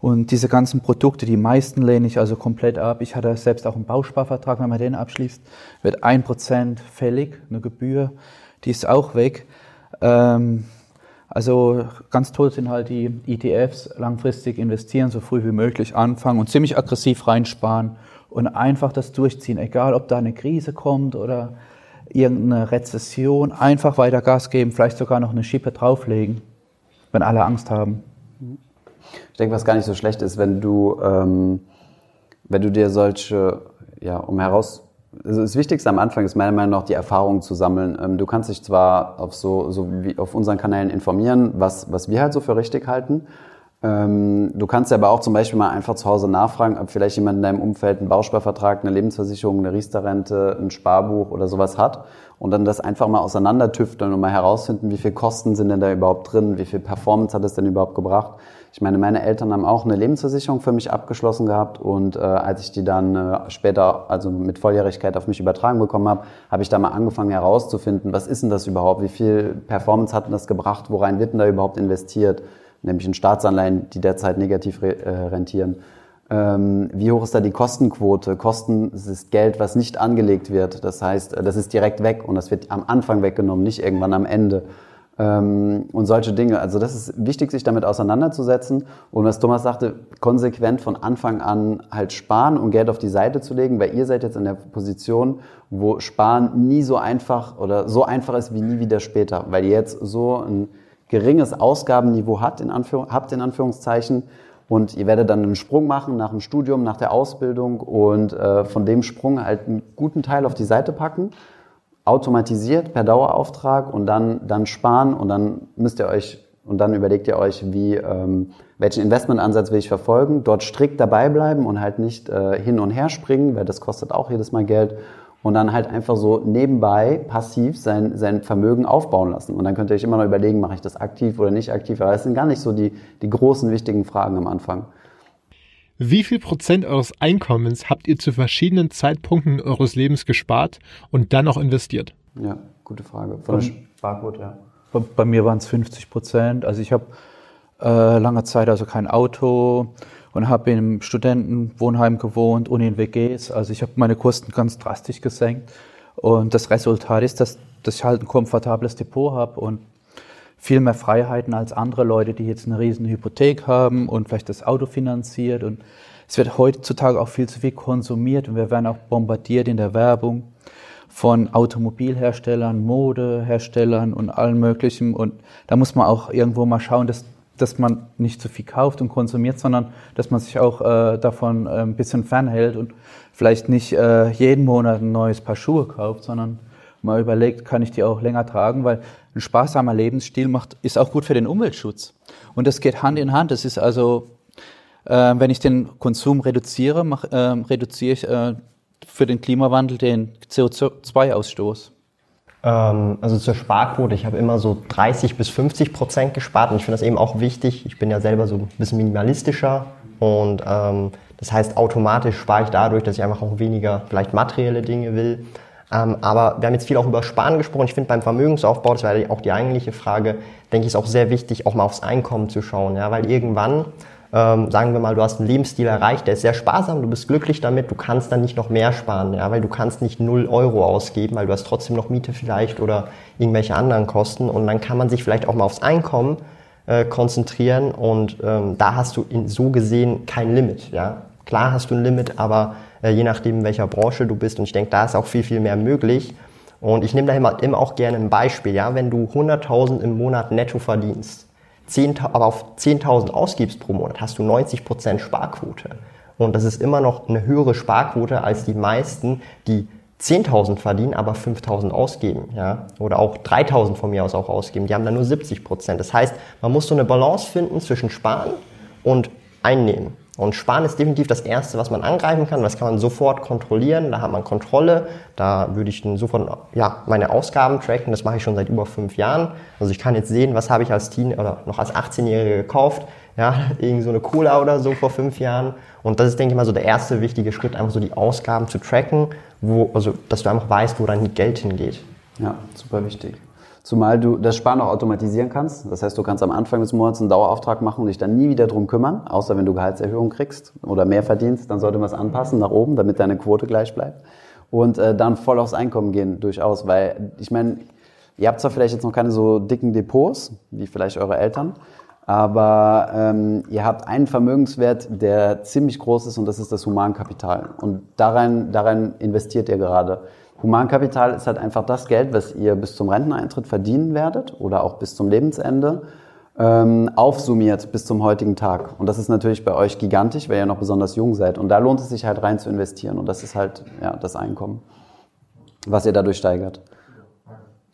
Und diese ganzen Produkte, die meisten lehne ich also komplett ab. Ich hatte selbst auch einen Bausparvertrag, wenn man den abschließt, wird ein Prozent fällig, eine Gebühr, die ist auch weg. Ähm, also ganz toll sind halt die ETFs, langfristig investieren, so früh wie möglich anfangen und ziemlich aggressiv reinsparen und einfach das durchziehen, egal ob da eine Krise kommt oder irgendeine Rezession, einfach weiter Gas geben, vielleicht sogar noch eine Schippe drauflegen, wenn alle Angst haben. Ich denke, was gar nicht so schlecht ist, wenn du, ähm, wenn du dir solche, ja, um heraus, also das Wichtigste am Anfang ist meiner Meinung nach die Erfahrung zu sammeln. Ähm, du kannst dich zwar auf so, so wie auf unseren Kanälen informieren, was, was wir halt so für richtig halten, ähm, du kannst aber auch zum Beispiel mal einfach zu Hause nachfragen, ob vielleicht jemand in deinem Umfeld einen Bausparvertrag, eine Lebensversicherung, eine Riester-Rente, ein Sparbuch oder sowas hat und dann das einfach mal auseinandertüfteln und mal herausfinden, wie viel Kosten sind denn da überhaupt drin, wie viel Performance hat es denn überhaupt gebracht. Ich meine, meine Eltern haben auch eine Lebensversicherung für mich abgeschlossen gehabt und äh, als ich die dann äh, später, also mit Volljährigkeit auf mich übertragen bekommen habe, habe ich da mal angefangen herauszufinden, was ist denn das überhaupt, wie viel Performance hat denn das gebracht, worein wird denn da überhaupt investiert nämlich in Staatsanleihen, die derzeit negativ re äh, rentieren. Ähm, wie hoch ist da die Kostenquote? Kosten ist Geld, was nicht angelegt wird. Das heißt, äh, das ist direkt weg und das wird am Anfang weggenommen, nicht irgendwann am Ende. Ähm, und solche Dinge. Also das ist wichtig, sich damit auseinanderzusetzen. Und was Thomas sagte, konsequent von Anfang an halt sparen und Geld auf die Seite zu legen, weil ihr seid jetzt in der Position, wo Sparen nie so einfach oder so einfach ist wie nie wieder später, weil ihr jetzt so ein geringes Ausgabenniveau hat, in Anführung, habt, in Anführungszeichen. Und ihr werdet dann einen Sprung machen nach dem Studium, nach der Ausbildung und äh, von dem Sprung halt einen guten Teil auf die Seite packen, automatisiert per Dauerauftrag und dann, dann sparen und dann müsst ihr euch und dann überlegt ihr euch, wie, ähm, welchen Investmentansatz will ich verfolgen, dort strikt dabei bleiben und halt nicht äh, hin und her springen, weil das kostet auch jedes Mal Geld und dann halt einfach so nebenbei passiv sein, sein Vermögen aufbauen lassen. Und dann könnt ihr euch immer noch überlegen, mache ich das aktiv oder nicht aktiv. Aber das sind gar nicht so die, die großen, wichtigen Fragen am Anfang. Wie viel Prozent eures Einkommens habt ihr zu verschiedenen Zeitpunkten eures Lebens gespart und dann auch investiert? Ja, gute Frage. Von der Sparquote, ja. Bei, bei mir waren es 50 Prozent. Also ich habe äh, lange Zeit also kein Auto und habe im Studentenwohnheim gewohnt und in WGs. Also ich habe meine Kosten ganz drastisch gesenkt. Und das Resultat ist, dass, dass ich halt ein komfortables Depot habe und viel mehr Freiheiten als andere Leute, die jetzt eine riesen Hypothek haben und vielleicht das Auto finanziert. Und es wird heutzutage auch viel zu viel konsumiert und wir werden auch bombardiert in der Werbung von Automobilherstellern, Modeherstellern und allem Möglichen. Und da muss man auch irgendwo mal schauen, dass, dass man nicht zu viel kauft und konsumiert, sondern dass man sich auch äh, davon äh, ein bisschen fernhält und vielleicht nicht äh, jeden Monat ein neues Paar Schuhe kauft, sondern mal überlegt, kann ich die auch länger tragen, weil ein sparsamer Lebensstil macht, ist auch gut für den Umweltschutz. Und das geht Hand in Hand. Das ist also, äh, wenn ich den Konsum reduziere, mach, äh, reduziere ich äh, für den Klimawandel den CO2-Ausstoß. Ähm, also zur Sparquote, ich habe immer so 30 bis 50 Prozent gespart und ich finde das eben auch wichtig. Ich bin ja selber so ein bisschen minimalistischer und ähm, das heißt, automatisch spare ich dadurch, dass ich einfach auch weniger vielleicht materielle Dinge will. Ähm, aber wir haben jetzt viel auch über Sparen gesprochen. Ich finde beim Vermögensaufbau, das wäre auch die eigentliche Frage, denke ich, ist auch sehr wichtig, auch mal aufs Einkommen zu schauen. Ja, weil irgendwann, ähm, sagen wir mal, du hast einen Lebensstil erreicht, der ist sehr sparsam, du bist glücklich damit, du kannst dann nicht noch mehr sparen, ja, weil du kannst nicht null Euro ausgeben, weil du hast trotzdem noch Miete vielleicht oder irgendwelche anderen Kosten. Und dann kann man sich vielleicht auch mal aufs Einkommen äh, konzentrieren und ähm, da hast du in, so gesehen kein Limit. Ja? Klar hast du ein Limit, aber äh, je nachdem, in welcher Branche du bist. Und ich denke, da ist auch viel, viel mehr möglich. Und ich nehme da immer, immer auch gerne ein Beispiel. Ja? Wenn du 100.000 im Monat netto verdienst, 10, aber auf 10.000 ausgibst pro Monat, hast du 90% Sparquote. Und das ist immer noch eine höhere Sparquote als die meisten, die 10.000 verdienen, aber 5.000 ausgeben, ja, oder auch 3.000 von mir aus auch ausgeben. Die haben dann nur 70 Prozent. Das heißt, man muss so eine Balance finden zwischen Sparen und Einnehmen. Und Sparen ist definitiv das Erste, was man angreifen kann. Das kann man sofort kontrollieren. Da hat man Kontrolle. Da würde ich dann sofort ja, meine Ausgaben tracken. Das mache ich schon seit über fünf Jahren. Also ich kann jetzt sehen, was habe ich als Teen oder noch als 18-Jähriger gekauft. Ja, *laughs* irgend so eine Cola oder so vor fünf Jahren. Und das ist, denke ich mal, so der erste wichtige Schritt, einfach so die Ausgaben zu tracken, wo, also, dass du einfach weißt, wo dein Geld hingeht. Ja, super wichtig. Zumal du das Sparen auch automatisieren kannst. Das heißt, du kannst am Anfang des Monats einen Dauerauftrag machen und dich dann nie wieder drum kümmern, außer wenn du Gehaltserhöhung kriegst oder mehr verdienst, dann sollte man es anpassen nach oben, damit deine Quote gleich bleibt. Und äh, dann voll aufs Einkommen gehen, durchaus. Weil ich meine, ihr habt zwar vielleicht jetzt noch keine so dicken Depots, wie vielleicht eure Eltern, aber ähm, ihr habt einen Vermögenswert, der ziemlich groß ist und das ist das Humankapital. Und darin, darin investiert ihr gerade. Humankapital ist halt einfach das Geld, was ihr bis zum Renteneintritt verdienen werdet oder auch bis zum Lebensende, ähm, aufsummiert bis zum heutigen Tag. Und das ist natürlich bei euch gigantisch, weil ihr noch besonders jung seid. Und da lohnt es sich halt rein zu investieren. Und das ist halt ja, das Einkommen, was ihr dadurch steigert.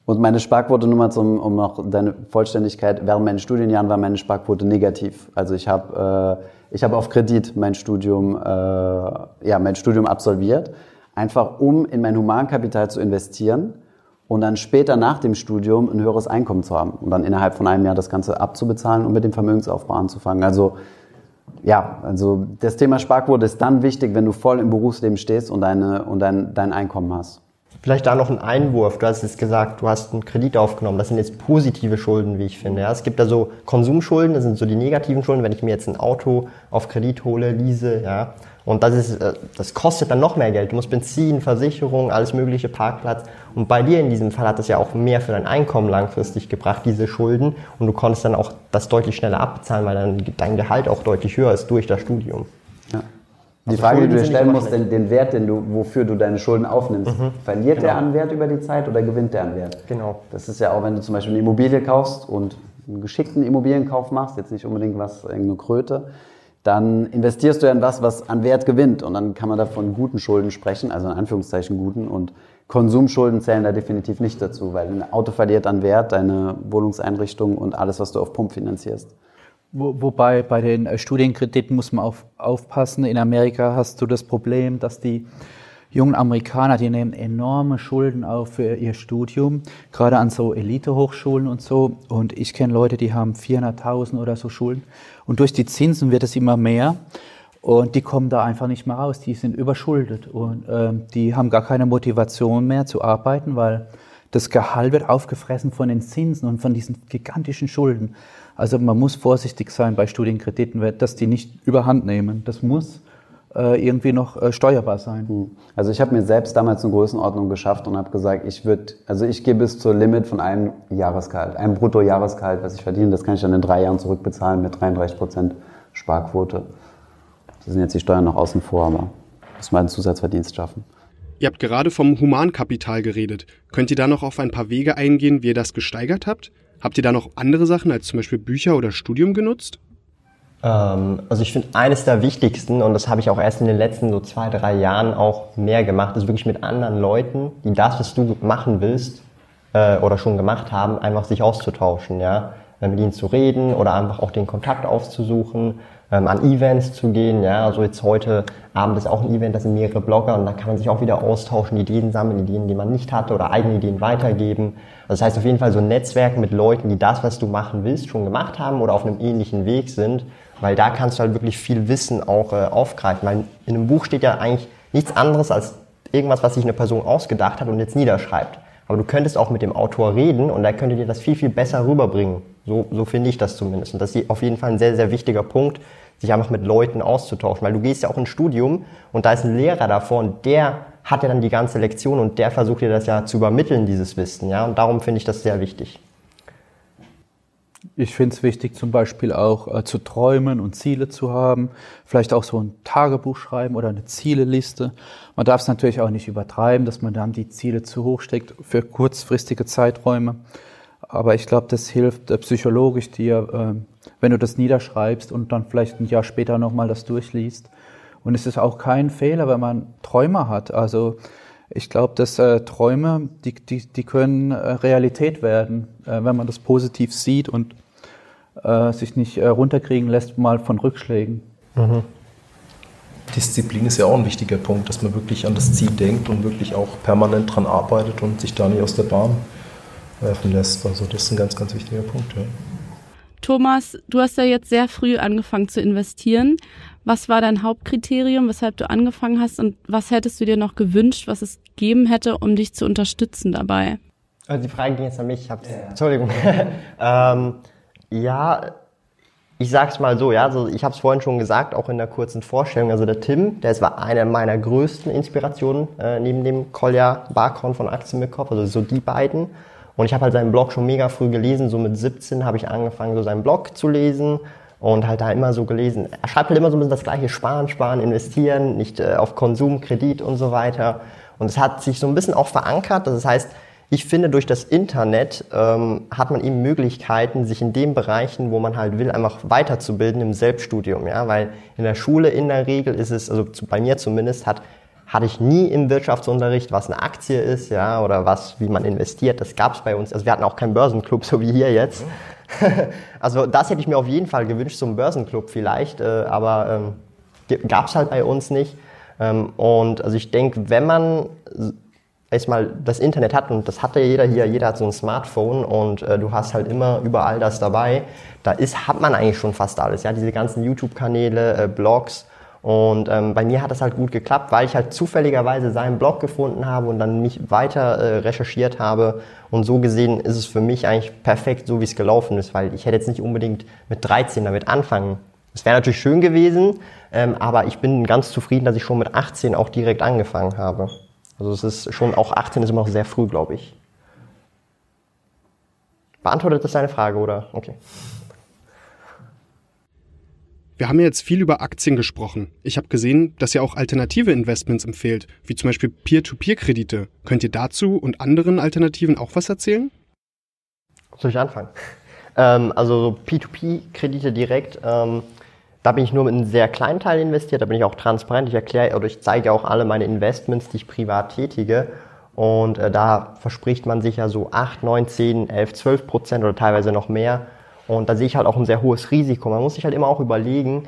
Und meine Sparquote, nur mal zum, um noch deine Vollständigkeit, während meinen Studienjahren war meine Sparquote negativ. Also ich habe äh, hab auf Kredit mein Studium, äh, ja, mein Studium absolviert einfach um in mein Humankapital zu investieren und dann später nach dem Studium ein höheres Einkommen zu haben und dann innerhalb von einem Jahr das Ganze abzubezahlen und mit dem Vermögensaufbau anzufangen. Also ja, also das Thema Sparquote ist dann wichtig, wenn du voll im Berufsleben stehst und, deine, und dein, dein Einkommen hast. Vielleicht da noch ein Einwurf. Du hast jetzt gesagt, du hast einen Kredit aufgenommen. Das sind jetzt positive Schulden, wie ich finde. Ja, es gibt da so Konsumschulden, das sind so die negativen Schulden. Wenn ich mir jetzt ein Auto auf Kredit hole, lease, ja, und das, ist, äh, das kostet dann noch mehr Geld. Du musst Benzin, Versicherung, alles mögliche, Parkplatz. Und bei dir in diesem Fall hat das ja auch mehr für dein Einkommen langfristig gebracht, diese Schulden. Und du konntest dann auch das deutlich schneller abbezahlen, weil dann dein Gehalt auch deutlich höher ist durch das Studium. Ja. Die also Frage, die du dir stellen musst, den, den, Wert, den du, wofür du deine Schulden aufnimmst, mhm. verliert genau. der an Wert über die Zeit oder gewinnt der an Wert? Genau. Das ist ja auch, wenn du zum Beispiel eine Immobilie kaufst und einen geschickten Immobilienkauf machst, jetzt nicht unbedingt was, irgendeine Kröte, dann investierst du ja in was, was an Wert gewinnt. Und dann kann man da von guten Schulden sprechen, also in Anführungszeichen guten. Und Konsumschulden zählen da definitiv nicht dazu, weil ein Auto verliert an Wert, deine Wohnungseinrichtung und alles, was du auf Pump finanzierst. Wo, wobei bei den Studienkrediten muss man auf, aufpassen. In Amerika hast du das Problem, dass die jungen Amerikaner, die nehmen enorme Schulden auf für ihr Studium, gerade an so Elite-Hochschulen und so. Und ich kenne Leute, die haben 400.000 oder so Schulden. Und durch die Zinsen wird es immer mehr. Und die kommen da einfach nicht mehr raus. Die sind überschuldet und ähm, die haben gar keine Motivation mehr zu arbeiten, weil das Gehalt wird aufgefressen von den Zinsen und von diesen gigantischen Schulden. Also man muss vorsichtig sein bei Studienkrediten, dass die nicht überhand nehmen. Das muss irgendwie noch äh, steuerbar sein. Hm. Also ich habe mir selbst damals eine Größenordnung geschafft und habe gesagt, ich würde, also ich gehe bis zur Limit von einem Jahresgehalt, einem Bruttojahresgehalt, was ich verdiene, das kann ich dann in drei Jahren zurückbezahlen mit 33 Prozent Sparquote. Da sind jetzt die Steuern noch außen vor, aber muss man einen Zusatzverdienst schaffen. Ihr habt gerade vom Humankapital geredet. Könnt ihr da noch auf ein paar Wege eingehen, wie ihr das gesteigert habt? Habt ihr da noch andere Sachen als zum Beispiel Bücher oder Studium genutzt? Ähm, also ich finde eines der wichtigsten, und das habe ich auch erst in den letzten so zwei, drei Jahren auch mehr gemacht, ist wirklich mit anderen Leuten, die das, was du machen willst äh, oder schon gemacht haben, einfach sich auszutauschen, ja, äh, mit ihnen zu reden oder einfach auch den Kontakt aufzusuchen, ähm, an Events zu gehen, ja, also jetzt heute Abend ist auch ein Event, da sind mehrere Blogger und da kann man sich auch wieder austauschen, Ideen sammeln, Ideen, die man nicht hatte oder eigene Ideen weitergeben. Also das heißt auf jeden Fall so ein Netzwerk mit Leuten, die das, was du machen willst, schon gemacht haben oder auf einem ähnlichen Weg sind weil da kannst du halt wirklich viel Wissen auch äh, aufgreifen. Weil in einem Buch steht ja eigentlich nichts anderes als irgendwas, was sich eine Person ausgedacht hat und jetzt niederschreibt. Aber du könntest auch mit dem Autor reden und er könnte dir das viel, viel besser rüberbringen. So, so finde ich das zumindest. Und das ist auf jeden Fall ein sehr, sehr wichtiger Punkt, sich einfach mit Leuten auszutauschen. Weil du gehst ja auch ins Studium und da ist ein Lehrer davor und der hat ja dann die ganze Lektion und der versucht dir das ja zu übermitteln, dieses Wissen. Ja? Und darum finde ich das sehr wichtig. Ich finde es wichtig, zum Beispiel auch äh, zu träumen und Ziele zu haben. Vielleicht auch so ein Tagebuch schreiben oder eine Zieleliste. Man darf es natürlich auch nicht übertreiben, dass man dann die Ziele zu hoch steckt für kurzfristige Zeiträume. Aber ich glaube, das hilft äh, psychologisch dir, äh, wenn du das niederschreibst und dann vielleicht ein Jahr später nochmal das durchliest. Und es ist auch kein Fehler, wenn man Träume hat. Also ich glaube, dass äh, Träume, die, die, die können äh, Realität werden, äh, wenn man das positiv sieht und äh, sich nicht äh, runterkriegen lässt mal von Rückschlägen. Mhm. Disziplin ist ja auch ein wichtiger Punkt, dass man wirklich an das Ziel denkt und wirklich auch permanent daran arbeitet und sich da nicht aus der Bahn werfen lässt. Also das ist ein ganz, ganz wichtiger Punkt. Ja. Thomas, du hast ja jetzt sehr früh angefangen zu investieren. Was war dein Hauptkriterium, weshalb du angefangen hast und was hättest du dir noch gewünscht, was es geben hätte, um dich zu unterstützen dabei? Also die Frage ging jetzt an mich. Ich hab's, ja. Entschuldigung. *laughs* ähm, ja, ich sag's mal so, ja, also ich habe es vorhin schon gesagt, auch in der kurzen Vorstellung. Also der Tim, der war einer meiner größten Inspirationen äh, neben dem Kolja Barkhorn von Aktien mit Kopf, also so die beiden. Und ich habe halt seinen Blog schon mega früh gelesen. So mit 17 habe ich angefangen, so seinen Blog zu lesen und halt da immer so gelesen. Er schreibt halt immer so ein bisschen das gleiche Sparen, Sparen, Investieren, nicht äh, auf Konsum, Kredit und so weiter. Und es hat sich so ein bisschen auch verankert. Das heißt, ich finde, durch das Internet ähm, hat man eben Möglichkeiten, sich in den Bereichen, wo man halt will, einfach weiterzubilden im Selbststudium. Ja? Weil in der Schule in der Regel ist es, also bei mir zumindest, hat hatte ich nie im Wirtschaftsunterricht, was eine Aktie ist, ja, oder was, wie man investiert. Das gab es bei uns. Also wir hatten auch keinen Börsenclub, *laughs* so wie hier jetzt. *laughs* also das hätte ich mir auf jeden Fall gewünscht, so ein Börsenclub vielleicht, äh, aber ähm, gab es halt bei uns nicht. Ähm, und also ich denke, wenn man erstmal das Internet hat, und das hatte jeder hier, jeder hat so ein Smartphone und äh, du hast halt immer überall das dabei, da ist, hat man eigentlich schon fast alles. Ja, diese ganzen YouTube-Kanäle, äh, Blogs. Und ähm, bei mir hat das halt gut geklappt, weil ich halt zufälligerweise seinen Blog gefunden habe und dann mich weiter äh, recherchiert habe. Und so gesehen ist es für mich eigentlich perfekt, so wie es gelaufen ist, weil ich hätte jetzt nicht unbedingt mit 13 damit anfangen. Es wäre natürlich schön gewesen, ähm, aber ich bin ganz zufrieden, dass ich schon mit 18 auch direkt angefangen habe. Also es ist schon, auch 18 ist immer noch sehr früh, glaube ich. Beantwortet das deine Frage, oder? Okay. Wir haben ja jetzt viel über Aktien gesprochen. Ich habe gesehen, dass ihr auch alternative Investments empfehlt, wie zum Beispiel Peer-to-Peer-Kredite. Könnt ihr dazu und anderen Alternativen auch was erzählen? Soll ich anfangen? Ähm, also P2P-Kredite direkt, ähm, da bin ich nur mit einem sehr kleinen Teil investiert, da bin ich auch transparent. Ich erkläre oder ich zeige auch alle meine Investments, die ich privat tätige. Und äh, da verspricht man sich ja so 8, 9, 10, 11, 12 Prozent oder teilweise noch mehr und da sehe ich halt auch ein sehr hohes Risiko. Man muss sich halt immer auch überlegen,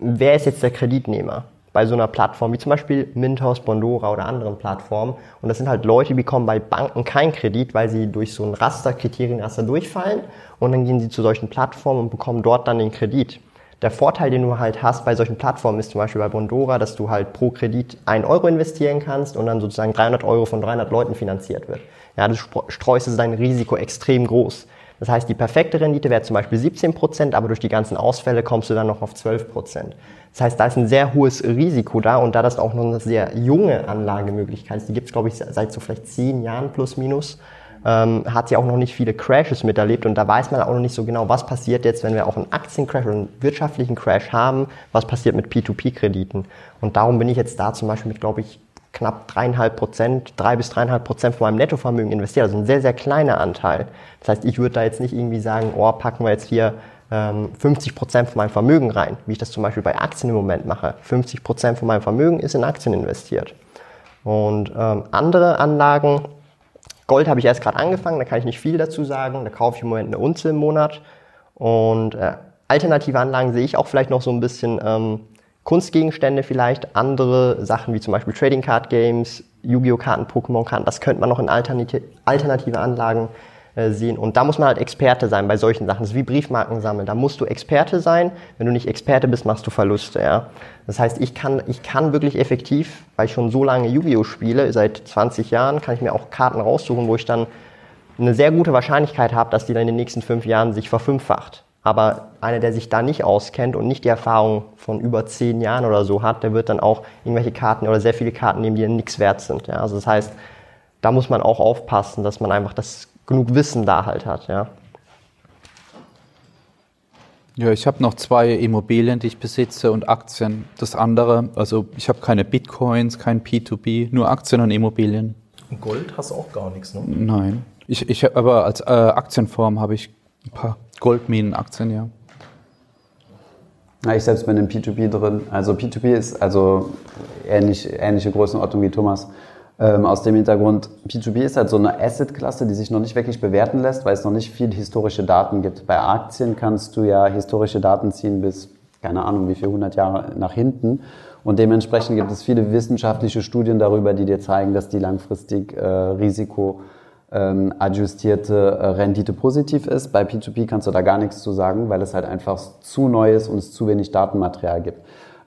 wer ist jetzt der Kreditnehmer? bei so einer Plattform wie zum Beispiel Mintos, Bondora oder anderen Plattformen. Und das sind halt Leute, die bekommen bei Banken keinen Kredit, weil sie durch so ein Raster, Kriterienraster durchfallen und dann gehen sie zu solchen Plattformen und bekommen dort dann den Kredit. Der Vorteil, den du halt hast bei solchen Plattformen, ist zum Beispiel bei Bondora, dass du halt pro Kredit 1 Euro investieren kannst und dann sozusagen 300 Euro von 300 Leuten finanziert wird. Ja, du streust dein Risiko extrem groß. Das heißt, die perfekte Rendite wäre zum Beispiel 17 Prozent, aber durch die ganzen Ausfälle kommst du dann noch auf 12 Prozent. Das heißt, da ist ein sehr hohes Risiko da und da das auch noch eine sehr junge Anlagemöglichkeit ist, die gibt es, glaube ich, seit so vielleicht zehn Jahren plus minus, ähm, hat sie auch noch nicht viele Crashes miterlebt und da weiß man auch noch nicht so genau, was passiert jetzt, wenn wir auch einen Aktiencrash oder einen wirtschaftlichen Crash haben, was passiert mit P2P-Krediten. Und darum bin ich jetzt da zum Beispiel mit, glaube ich, knapp dreieinhalb Prozent, drei bis dreieinhalb Prozent von meinem Nettovermögen investiert. Also ein sehr, sehr kleiner Anteil. Das heißt, ich würde da jetzt nicht irgendwie sagen, oh, packen wir jetzt hier ähm, 50 Prozent von meinem Vermögen rein, wie ich das zum Beispiel bei Aktien im Moment mache. 50 Prozent von meinem Vermögen ist in Aktien investiert. Und ähm, andere Anlagen, Gold habe ich erst gerade angefangen, da kann ich nicht viel dazu sagen. Da kaufe ich im Moment eine Unze im Monat. Und äh, alternative Anlagen sehe ich auch vielleicht noch so ein bisschen ähm, Kunstgegenstände vielleicht, andere Sachen wie zum Beispiel Trading Card Games, Yu-Gi-Oh! Karten, Pokémon-Karten, das könnte man noch in alternative Anlagen äh, sehen. Und da muss man halt Experte sein bei solchen Sachen. Das ist wie Briefmarken sammeln. Da musst du Experte sein. Wenn du nicht Experte bist, machst du Verluste. Ja? Das heißt, ich kann, ich kann wirklich effektiv, weil ich schon so lange Yu-Gi-Oh! spiele, seit 20 Jahren, kann ich mir auch Karten raussuchen, wo ich dann eine sehr gute Wahrscheinlichkeit habe, dass die dann in den nächsten fünf Jahren sich verfünffacht. Aber einer, der sich da nicht auskennt und nicht die Erfahrung von über zehn Jahren oder so hat, der wird dann auch irgendwelche Karten oder sehr viele Karten nehmen, die nichts wert sind. Ja? Also das heißt, da muss man auch aufpassen, dass man einfach das genug Wissen da halt hat. Ja, ja ich habe noch zwei Immobilien, die ich besitze und Aktien. Das andere, also ich habe keine Bitcoins, kein P2P, nur Aktien und Immobilien. Und Gold hast du auch gar nichts, ne? Nein. Ich, ich, aber als äh, Aktienform habe ich ein paar Goldminenaktien, ja. Ich selbst bin in P2P drin. Also P2P ist also ähnlich, ähnliche Größenordnung wie Thomas. Ähm, aus dem Hintergrund, P2P ist halt so eine Asset-Klasse, die sich noch nicht wirklich bewerten lässt, weil es noch nicht viel historische Daten gibt. Bei Aktien kannst du ja historische Daten ziehen bis, keine Ahnung, wie viel, 100 Jahre nach hinten. Und dementsprechend gibt es viele wissenschaftliche Studien darüber, die dir zeigen, dass die langfristig äh, Risiko ähm, adjustierte äh, Rendite positiv ist. Bei P2P kannst du da gar nichts zu sagen, weil es halt einfach zu neu ist und es zu wenig Datenmaterial gibt.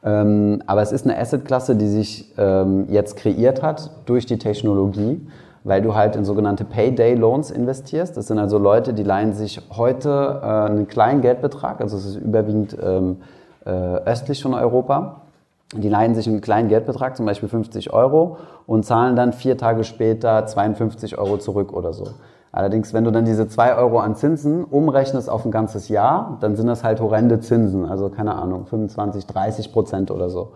Ähm, aber es ist eine Assetklasse, die sich ähm, jetzt kreiert hat durch die Technologie, weil du halt in sogenannte Payday Loans investierst. Das sind also Leute, die leihen sich heute äh, einen kleinen Geldbetrag, also es ist überwiegend ähm, äh, östlich von Europa, die leihen sich einen kleinen Geldbetrag, zum Beispiel 50 Euro, und zahlen dann vier Tage später 52 Euro zurück oder so. Allerdings, wenn du dann diese zwei Euro an Zinsen umrechnest auf ein ganzes Jahr, dann sind das halt horrende Zinsen, also keine Ahnung, 25, 30 Prozent oder so.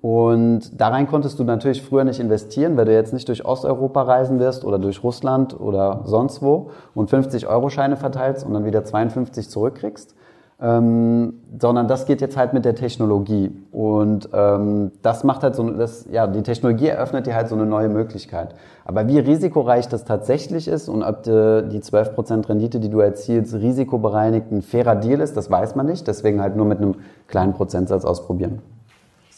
Und da rein konntest du natürlich früher nicht investieren, weil du jetzt nicht durch Osteuropa reisen wirst oder durch Russland oder sonst wo und 50 Euro Scheine verteilst und dann wieder 52 zurückkriegst, ähm, sondern das geht jetzt halt mit der Technologie. Und ähm, das macht halt so, das, ja, die Technologie eröffnet dir halt so eine neue Möglichkeit. Aber wie risikoreich das tatsächlich ist und ob die, die 12% Rendite, die du erzielst, risikobereinigt ein fairer Deal ist, das weiß man nicht. Deswegen halt nur mit einem kleinen Prozentsatz ausprobieren.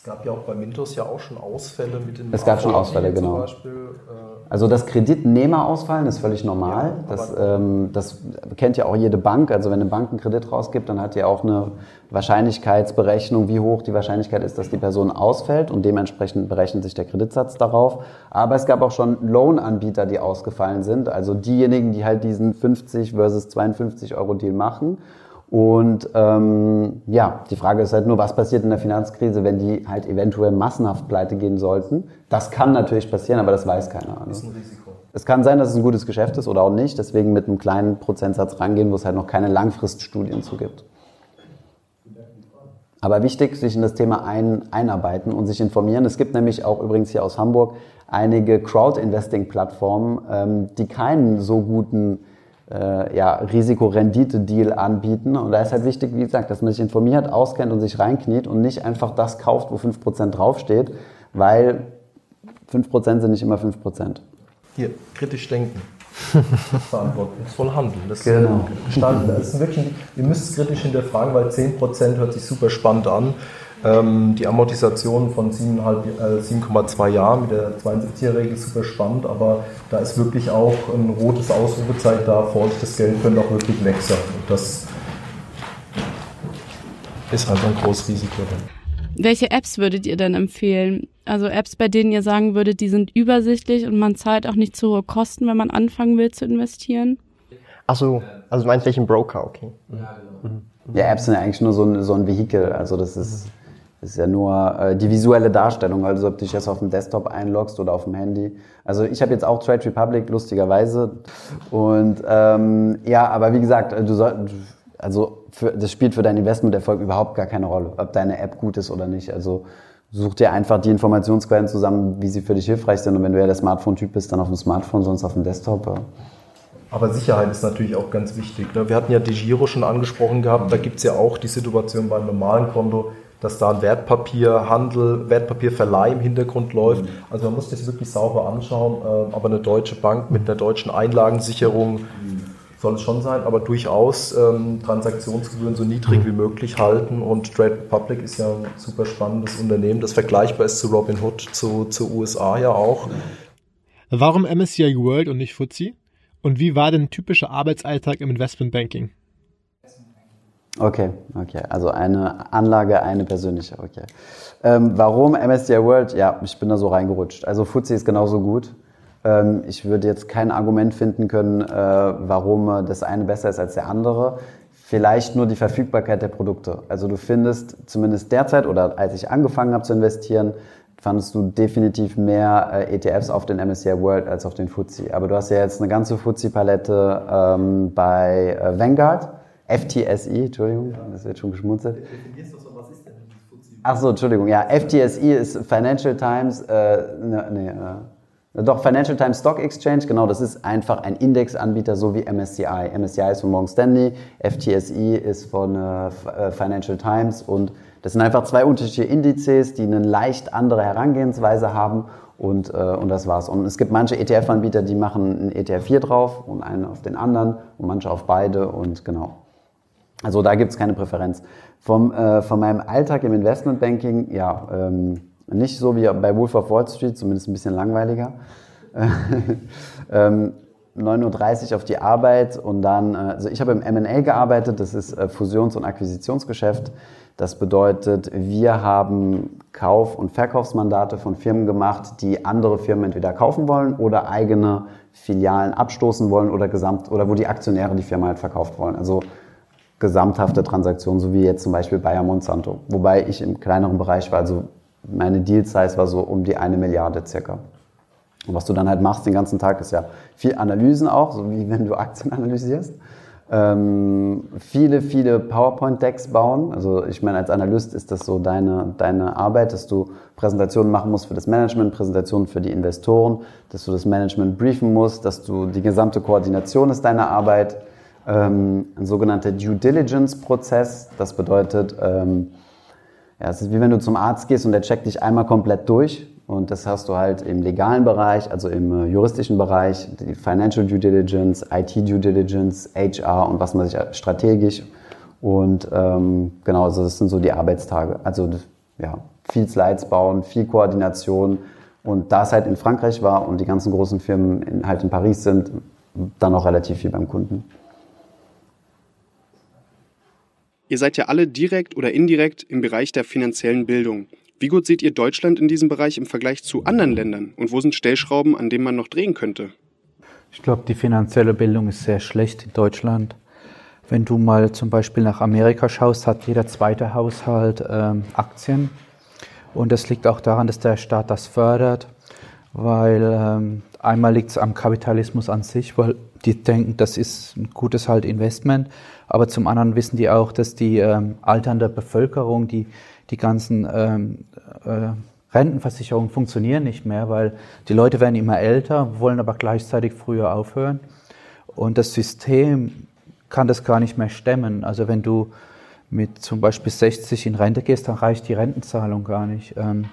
Es gab ja auch bei Mintos ja auch schon Ausfälle mit den Es gab schon Ausfälle, genau. Beispiel, äh also das Kreditnehmer ausfallen ist völlig normal. Ja, das, ähm, das kennt ja auch jede Bank. Also wenn eine Bank einen Kredit rausgibt, dann hat die auch eine Wahrscheinlichkeitsberechnung, wie hoch die Wahrscheinlichkeit ist, dass die Person ausfällt und dementsprechend berechnet sich der Kreditsatz darauf. Aber es gab auch schon Loan-Anbieter, die ausgefallen sind. Also diejenigen, die halt diesen 50 versus 52 Euro Deal machen und ähm, ja, die Frage ist halt nur, was passiert in der Finanzkrise, wenn die halt eventuell massenhaft pleite gehen sollten. Das kann natürlich passieren, aber das weiß keiner. Ne? Ist ein Risiko. Es kann sein, dass es ein gutes Geschäft ist oder auch nicht. Deswegen mit einem kleinen Prozentsatz rangehen, wo es halt noch keine Langfriststudien zu gibt. Aber wichtig, sich in das Thema ein, einarbeiten und sich informieren. Es gibt nämlich auch übrigens hier aus Hamburg einige Crowd-Investing-Plattformen, ähm, die keinen so guten äh, ja, Risikorendite-Deal anbieten. Und da ist halt wichtig, wie gesagt, dass man sich informiert, auskennt und sich reinkniet und nicht einfach das kauft, wo 5% draufsteht, weil 5% sind nicht immer 5%. Hier, kritisch denken. *laughs* Verantwortungsvoll handeln. Das genau. Gestanden. Das ist wirklich, ihr müsst es kritisch hinterfragen, weil 10% hört sich super spannend an. Ähm, die Amortisation von 7,2 äh, Jahren mit der 72er-Regel ist super spannend, aber da ist wirklich auch ein rotes Ausrufezeichen da. Vorsicht, das Geld könnte auch wirklich weg sein. Und das ist einfach ein großes Risiko. Welche Apps würdet ihr denn empfehlen? Also Apps, bei denen ihr sagen würdet, die sind übersichtlich und man zahlt auch nicht zu hohe Kosten, wenn man anfangen will zu investieren? Achso, also du meinst welchen Broker, okay. Ja, genau. Ja, Apps sind ja eigentlich nur so ein, so ein Vehikel. Also das ist, das ist ja nur äh, die visuelle Darstellung, also ob du dich jetzt auf dem Desktop einloggst oder auf dem Handy. Also ich habe jetzt auch Trade Republic, lustigerweise. Und ähm, ja, aber wie gesagt, du sollst also für, das spielt für deinen Investmenterfolg überhaupt gar keine Rolle, ob deine App gut ist oder nicht. Also such dir einfach die Informationsquellen zusammen, wie sie für dich hilfreich sind. Und wenn du ja der Smartphone-Typ bist, dann auf dem Smartphone, sonst auf dem Desktop. Ja. Aber Sicherheit ist natürlich auch ganz wichtig. Ne? Wir hatten ja die Giro schon angesprochen gehabt. Da gibt es ja auch die Situation beim normalen Konto, dass da ein Wertpapierhandel, Wertpapierverleih im Hintergrund läuft. Mhm. Also man muss das wirklich sauber anschauen. Ähm, aber eine deutsche Bank mit einer deutschen Einlagensicherung mhm soll es schon sein, aber durchaus ähm, Transaktionsgebühren so niedrig wie möglich halten. Und Trade Republic ist ja ein super spannendes Unternehmen, das vergleichbar ist zu Robinhood, zu, zu USA ja auch. Warum MSCI World und nicht FTSE? Und wie war denn typischer Arbeitsalltag im Investmentbanking? Okay, okay. Also eine Anlage, eine persönliche, okay. Ähm, warum MSCI World? Ja, ich bin da so reingerutscht. Also FTSE ist genauso gut. Ähm, ich würde jetzt kein Argument finden können, äh, warum das eine besser ist als der andere. Vielleicht nur die Verfügbarkeit der Produkte. Also du findest zumindest derzeit oder als ich angefangen habe zu investieren, fandest du definitiv mehr äh, ETFs auf den MSCI World als auf den FTSE. Aber du hast ja jetzt eine ganze FTSE-Palette ähm, bei äh, Vanguard, FTSE, Entschuldigung, das wird schon geschmunzelt. Ach so, Entschuldigung, ja, FTSE ist Financial Times, äh, ne, nee, äh, doch, Financial Times Stock Exchange, genau, das ist einfach ein Indexanbieter, so wie MSCI. MSCI ist von Morgan Stanley, FTSE ist von äh, äh, Financial Times und das sind einfach zwei unterschiedliche Indizes, die eine leicht andere Herangehensweise haben und, äh, und das war's. Und es gibt manche ETF-Anbieter, die machen einen ETF hier drauf und einen auf den anderen und manche auf beide und genau. Also da gibt's keine Präferenz. Vom, äh, von meinem Alltag im Investmentbanking, ja, ähm, nicht so wie bei Wolf of Wall Street, zumindest ein bisschen langweiliger. *laughs* ähm, 9.30 Uhr auf die Arbeit und dann, äh, also ich habe im M&A gearbeitet, das ist äh, Fusions- und Akquisitionsgeschäft. Das bedeutet, wir haben Kauf- und Verkaufsmandate von Firmen gemacht, die andere Firmen entweder kaufen wollen oder eigene Filialen abstoßen wollen oder gesamt oder wo die Aktionäre die Firma halt verkauft wollen. Also gesamthafte Transaktionen, so wie jetzt zum Beispiel Bayer Monsanto. Wobei ich im kleineren Bereich war, also meine Deal-Size war so um die eine Milliarde circa. Und was du dann halt machst den ganzen Tag, ist ja viel Analysen auch, so wie wenn du Aktien analysierst. Ähm, viele, viele PowerPoint-Decks bauen. Also ich meine, als Analyst ist das so deine, deine Arbeit, dass du Präsentationen machen musst für das Management, Präsentationen für die Investoren, dass du das Management briefen musst, dass du die gesamte Koordination ist deine Arbeit. Ähm, ein sogenannter Due Diligence-Prozess, das bedeutet, ähm, ja, es ist wie wenn du zum Arzt gehst und der checkt dich einmal komplett durch. Und das hast du halt im legalen Bereich, also im äh, juristischen Bereich, die Financial Due Diligence, IT Due Diligence, HR und was man sich strategisch. Und ähm, genau, also das sind so die Arbeitstage. Also ja, viel Slides bauen, viel Koordination. Und da es halt in Frankreich war und die ganzen großen Firmen in, halt in Paris sind, dann auch relativ viel beim Kunden. Ihr seid ja alle direkt oder indirekt im Bereich der finanziellen Bildung. Wie gut seht ihr Deutschland in diesem Bereich im Vergleich zu anderen Ländern? Und wo sind Stellschrauben, an denen man noch drehen könnte? Ich glaube, die finanzielle Bildung ist sehr schlecht in Deutschland. Wenn du mal zum Beispiel nach Amerika schaust, hat jeder zweite Haushalt ähm, Aktien. Und das liegt auch daran, dass der Staat das fördert, weil ähm, einmal liegt es am Kapitalismus an sich, weil die denken, das ist ein gutes halt Investment. Aber zum anderen wissen die auch, dass die ähm, alternde Bevölkerung, die, die ganzen ähm, äh, Rentenversicherungen funktionieren nicht mehr, weil die Leute werden immer älter, wollen aber gleichzeitig früher aufhören. Und das System kann das gar nicht mehr stemmen. Also wenn du mit zum Beispiel 60 in Rente gehst, dann reicht die Rentenzahlung gar nicht. Ähm,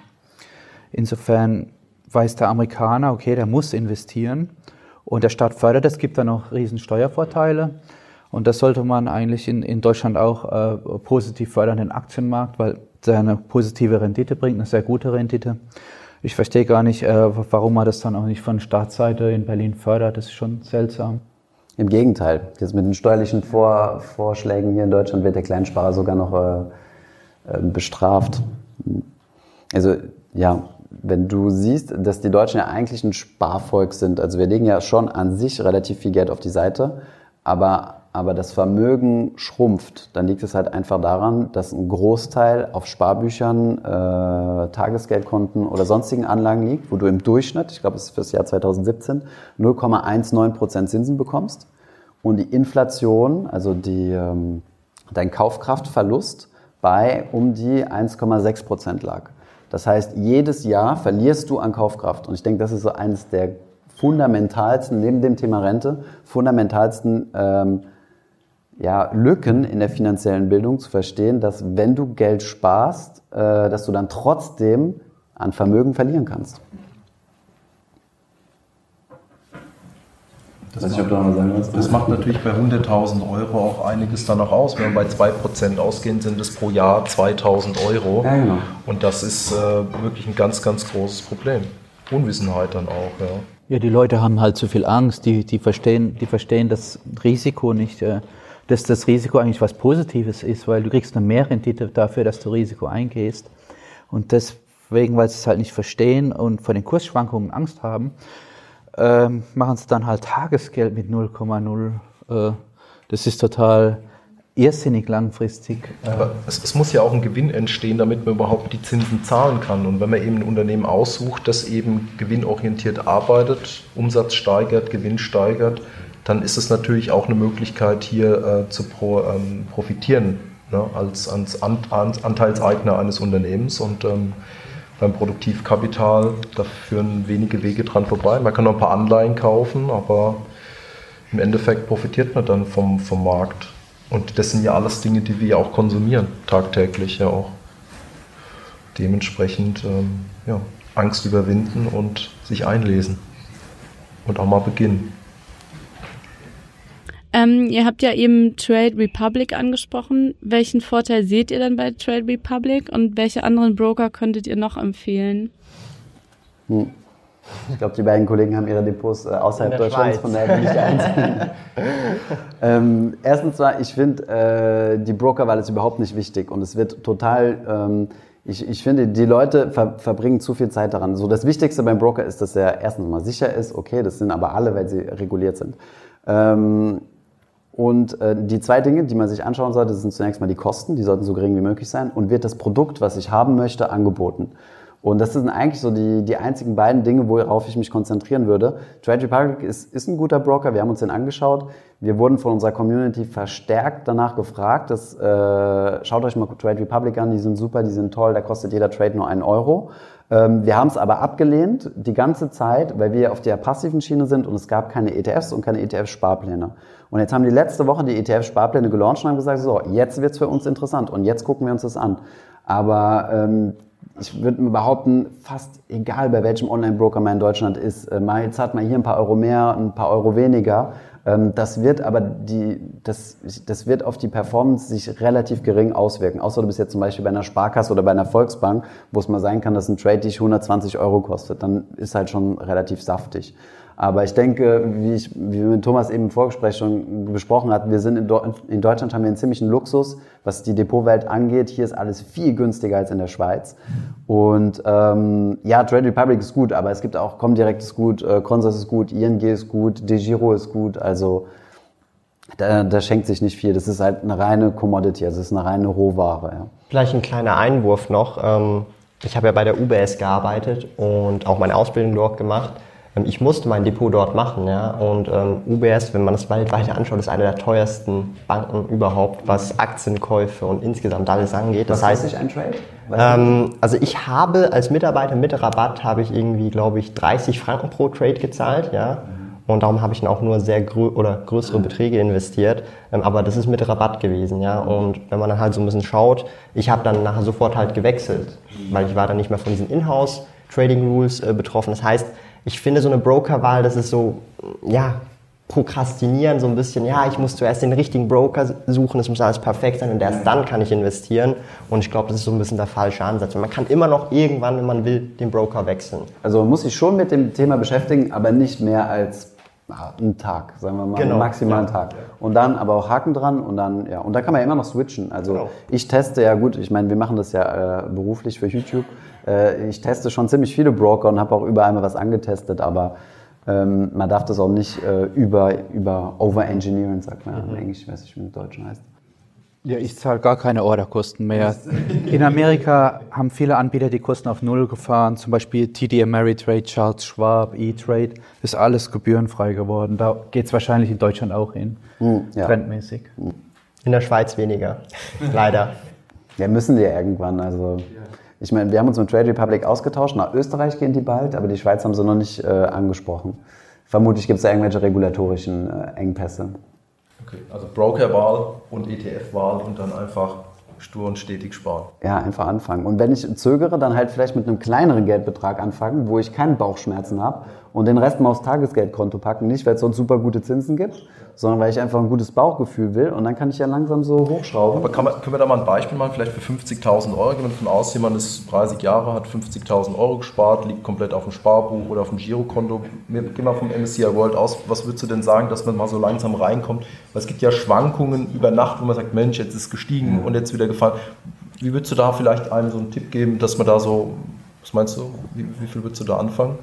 insofern weiß der Amerikaner, okay, der muss investieren Und der Staat fördert, es gibt dann noch riesen Steuervorteile. Und das sollte man eigentlich in, in Deutschland auch äh, positiv fördern, den Aktienmarkt, weil der eine positive Rendite bringt, eine sehr gute Rendite. Ich verstehe gar nicht, äh, warum man das dann auch nicht von Staatsseite in Berlin fördert. Das ist schon seltsam. Im Gegenteil. Jetzt mit den steuerlichen Vor Vorschlägen hier in Deutschland wird der Kleinsparer sogar noch äh, äh bestraft. Also ja, wenn du siehst, dass die Deutschen ja eigentlich ein Sparvolk sind, also wir legen ja schon an sich relativ viel Geld auf die Seite, aber aber das Vermögen schrumpft, dann liegt es halt einfach daran, dass ein Großteil auf Sparbüchern, äh, Tagesgeldkonten oder sonstigen Anlagen liegt, wo du im Durchschnitt, ich glaube, es ist fürs Jahr 2017, 0,19% Zinsen bekommst und die Inflation, also die, ähm, dein Kaufkraftverlust bei um die 1,6% lag. Das heißt, jedes Jahr verlierst du an Kaufkraft. Und ich denke, das ist so eines der fundamentalsten, neben dem Thema Rente, fundamentalsten ähm, ja, Lücken in der finanziellen Bildung zu verstehen, dass wenn du Geld sparst, äh, dass du dann trotzdem an Vermögen verlieren kannst. Das, macht, das macht natürlich bei 100.000 Euro auch einiges dann noch aus. Wenn wir bei 2% ausgehen, sind es pro Jahr 2.000 Euro. Ja, genau. Und das ist äh, wirklich ein ganz, ganz großes Problem. Unwissenheit dann auch. Ja. ja, die Leute haben halt zu viel Angst. Die, die, verstehen, die verstehen das Risiko nicht. Äh dass das Risiko eigentlich was Positives ist, weil du kriegst eine Mehrrendite dafür, dass du Risiko eingehst. Und deswegen, weil sie es halt nicht verstehen und vor den Kursschwankungen Angst haben, ähm, machen sie dann halt Tagesgeld mit 0,0. Äh, das ist total irrsinnig langfristig. Aber es, es, muss ja auch ein Gewinn entstehen, damit man überhaupt die Zinsen zahlen kann. Und wenn man eben ein Unternehmen aussucht, das eben gewinnorientiert arbeitet, Umsatz steigert, Gewinn steigert, dann ist es natürlich auch eine Möglichkeit, hier äh, zu pro, ähm, profitieren ne, als, als, Anteilseigner eines Unternehmens. Und ähm, beim Produktivkapital, da führen wenige Wege dran vorbei. Man kann noch ein paar Anleihen kaufen, aber im Endeffekt profitiert man dann vom, vom Markt. Und das sind ja alles Dinge, die wir ja auch konsumieren, tagtäglich ja auch. Dementsprechend ähm, ja, Angst überwinden und sich einlesen und auch mal beginnen. Ähm, ihr habt ja eben Trade Republic angesprochen. Welchen Vorteil seht ihr dann bei Trade Republic und welche anderen Broker könntet ihr noch empfehlen? Hm. Ich glaube, die beiden Kollegen haben ihre Depots äh, außerhalb Deutschlands, Schweiz. von daher bin ich der Einzige. *laughs* ähm, erstens war, ich finde, äh, die Brokerwahl ist überhaupt nicht wichtig und es wird total, ähm, ich, ich finde, die Leute ver verbringen zu viel Zeit daran. So, das Wichtigste beim Broker ist, dass er erstens mal sicher ist, okay, das sind aber alle, weil sie reguliert sind. Ähm, und äh, die zwei Dinge, die man sich anschauen sollte, sind zunächst mal die Kosten, die sollten so gering wie möglich sein, und wird das Produkt, was ich haben möchte, angeboten. Und das sind eigentlich so die, die einzigen beiden Dinge, worauf ich mich konzentrieren würde. Trade Republic ist, ist ein guter Broker, wir haben uns den angeschaut. Wir wurden von unserer Community verstärkt danach gefragt, dass, äh, schaut euch mal Trade Republic an, die sind super, die sind toll, da kostet jeder Trade nur einen Euro. Ähm, wir haben es aber abgelehnt die ganze Zeit, weil wir auf der passiven Schiene sind und es gab keine ETFs und keine ETF-Sparpläne. Und jetzt haben die letzte Woche die ETF-Sparpläne gelauncht und haben gesagt, so, jetzt wird's für uns interessant und jetzt gucken wir uns das an. Aber ähm, ich würde behaupten, fast egal bei welchem Online-Broker man in Deutschland ist, äh, mal jetzt hat man hier ein paar Euro mehr, ein paar Euro weniger. Ähm, das wird aber die, das, das wird auf die Performance sich relativ gering auswirken. Außer du bist jetzt zum Beispiel bei einer Sparkasse oder bei einer Volksbank, wo es mal sein kann, dass ein Trade dich 120 Euro kostet. Dann ist halt schon relativ saftig. Aber ich denke, wie, ich, wie wir mit Thomas eben im Vorgespräch schon besprochen hatten, wir sind in, in, Deutschland haben wir einen ziemlichen Luxus, was die Depotwelt angeht. Hier ist alles viel günstiger als in der Schweiz. Und ähm, ja, Trade Republic ist gut, aber es gibt auch Comdirect ist gut, äh, Consors ist gut, ING ist gut, DeGiro ist gut. Also da, da schenkt sich nicht viel. Das ist halt eine reine Commodity, also es ist eine reine Rohware. Ja. Vielleicht ein kleiner Einwurf noch. Ähm, ich habe ja bei der UBS gearbeitet und auch meine Ausbildung dort gemacht. Ähm, ich musste mein Depot dort machen, ja. Und ähm, UBS, wenn man das weltweit anschaut, ist eine der teuersten Banken überhaupt, was Aktienkäufe und insgesamt alles angeht. Das was heißt, ist ein Trade? Ähm, also ich habe als Mitarbeiter mit Rabatt habe ich irgendwie, glaube ich, 30 Franken pro Trade gezahlt, ja. Und darum habe ich dann auch nur sehr grö oder größere Beträge investiert. Ähm, aber das ist mit Rabatt gewesen, ja. Und wenn man dann halt so ein bisschen schaut, ich habe dann nachher sofort halt gewechselt, weil ich war dann nicht mehr von diesen Inhouse Trading Rules äh, betroffen. Das heißt, ich finde so eine Brokerwahl, das ist so, ja, prokrastinieren so ein bisschen, ja, ich muss zuerst den richtigen Broker suchen, es muss alles perfekt sein und erst dann kann ich investieren. Und ich glaube, das ist so ein bisschen der falsche Ansatz. man kann immer noch irgendwann, wenn man will, den Broker wechseln. Also man muss sich schon mit dem Thema beschäftigen, aber nicht mehr als einen Tag, sagen wir mal, genau. maximal einen Tag. Und dann aber auch Haken dran und dann, ja, und da kann man ja immer noch switchen. Also genau. ich teste ja gut, ich meine, wir machen das ja äh, beruflich für YouTube. Äh, ich teste schon ziemlich viele Broker und habe auch überall mal was angetestet, aber ähm, man darf das auch nicht äh, über, über overengineeren, sagt man mhm. im Englisch, weiß ich, wie im Deutschen heißt. Ja, ich zahle gar keine Orderkosten mehr. In Amerika haben viele Anbieter die Kosten auf Null gefahren, zum Beispiel TD Ameritrade, Charles Schwab, E-Trade, ist alles gebührenfrei geworden. Da geht es wahrscheinlich in Deutschland auch hin, hm, ja. trendmäßig. In der Schweiz weniger, leider. *laughs* Ja, müssen die ja irgendwann, also... Ich meine, wir haben uns mit Trade Republic ausgetauscht. Nach Österreich gehen die bald, aber die Schweiz haben sie noch nicht äh, angesprochen. Vermutlich gibt es da irgendwelche regulatorischen äh, Engpässe. Okay, also Brokerwahl und ETF-Wahl und dann einfach stur und stetig sparen. Ja, einfach anfangen. Und wenn ich zögere, dann halt vielleicht mit einem kleineren Geldbetrag anfangen, wo ich keine Bauchschmerzen habe und den Rest mal aufs Tagesgeldkonto packen. Nicht, weil es sonst super gute Zinsen gibt, sondern weil ich einfach ein gutes Bauchgefühl will und dann kann ich ja langsam so hochschrauben. Aber man, können wir da mal ein Beispiel machen, vielleicht für 50.000 Euro? Gehen wir davon aus, jemand ist 30 Jahre, hat 50.000 Euro gespart, liegt komplett auf dem Sparbuch oder auf dem Girokonto. Wir gehen mal vom MSCI World aus. Was würdest du denn sagen, dass man mal so langsam reinkommt? Weil es gibt ja Schwankungen über Nacht, wo man sagt, Mensch, jetzt ist es gestiegen und jetzt wieder gefallen. Wie würdest du da vielleicht einem so einen Tipp geben, dass man da so, was meinst du, wie, wie viel würdest du da anfangen?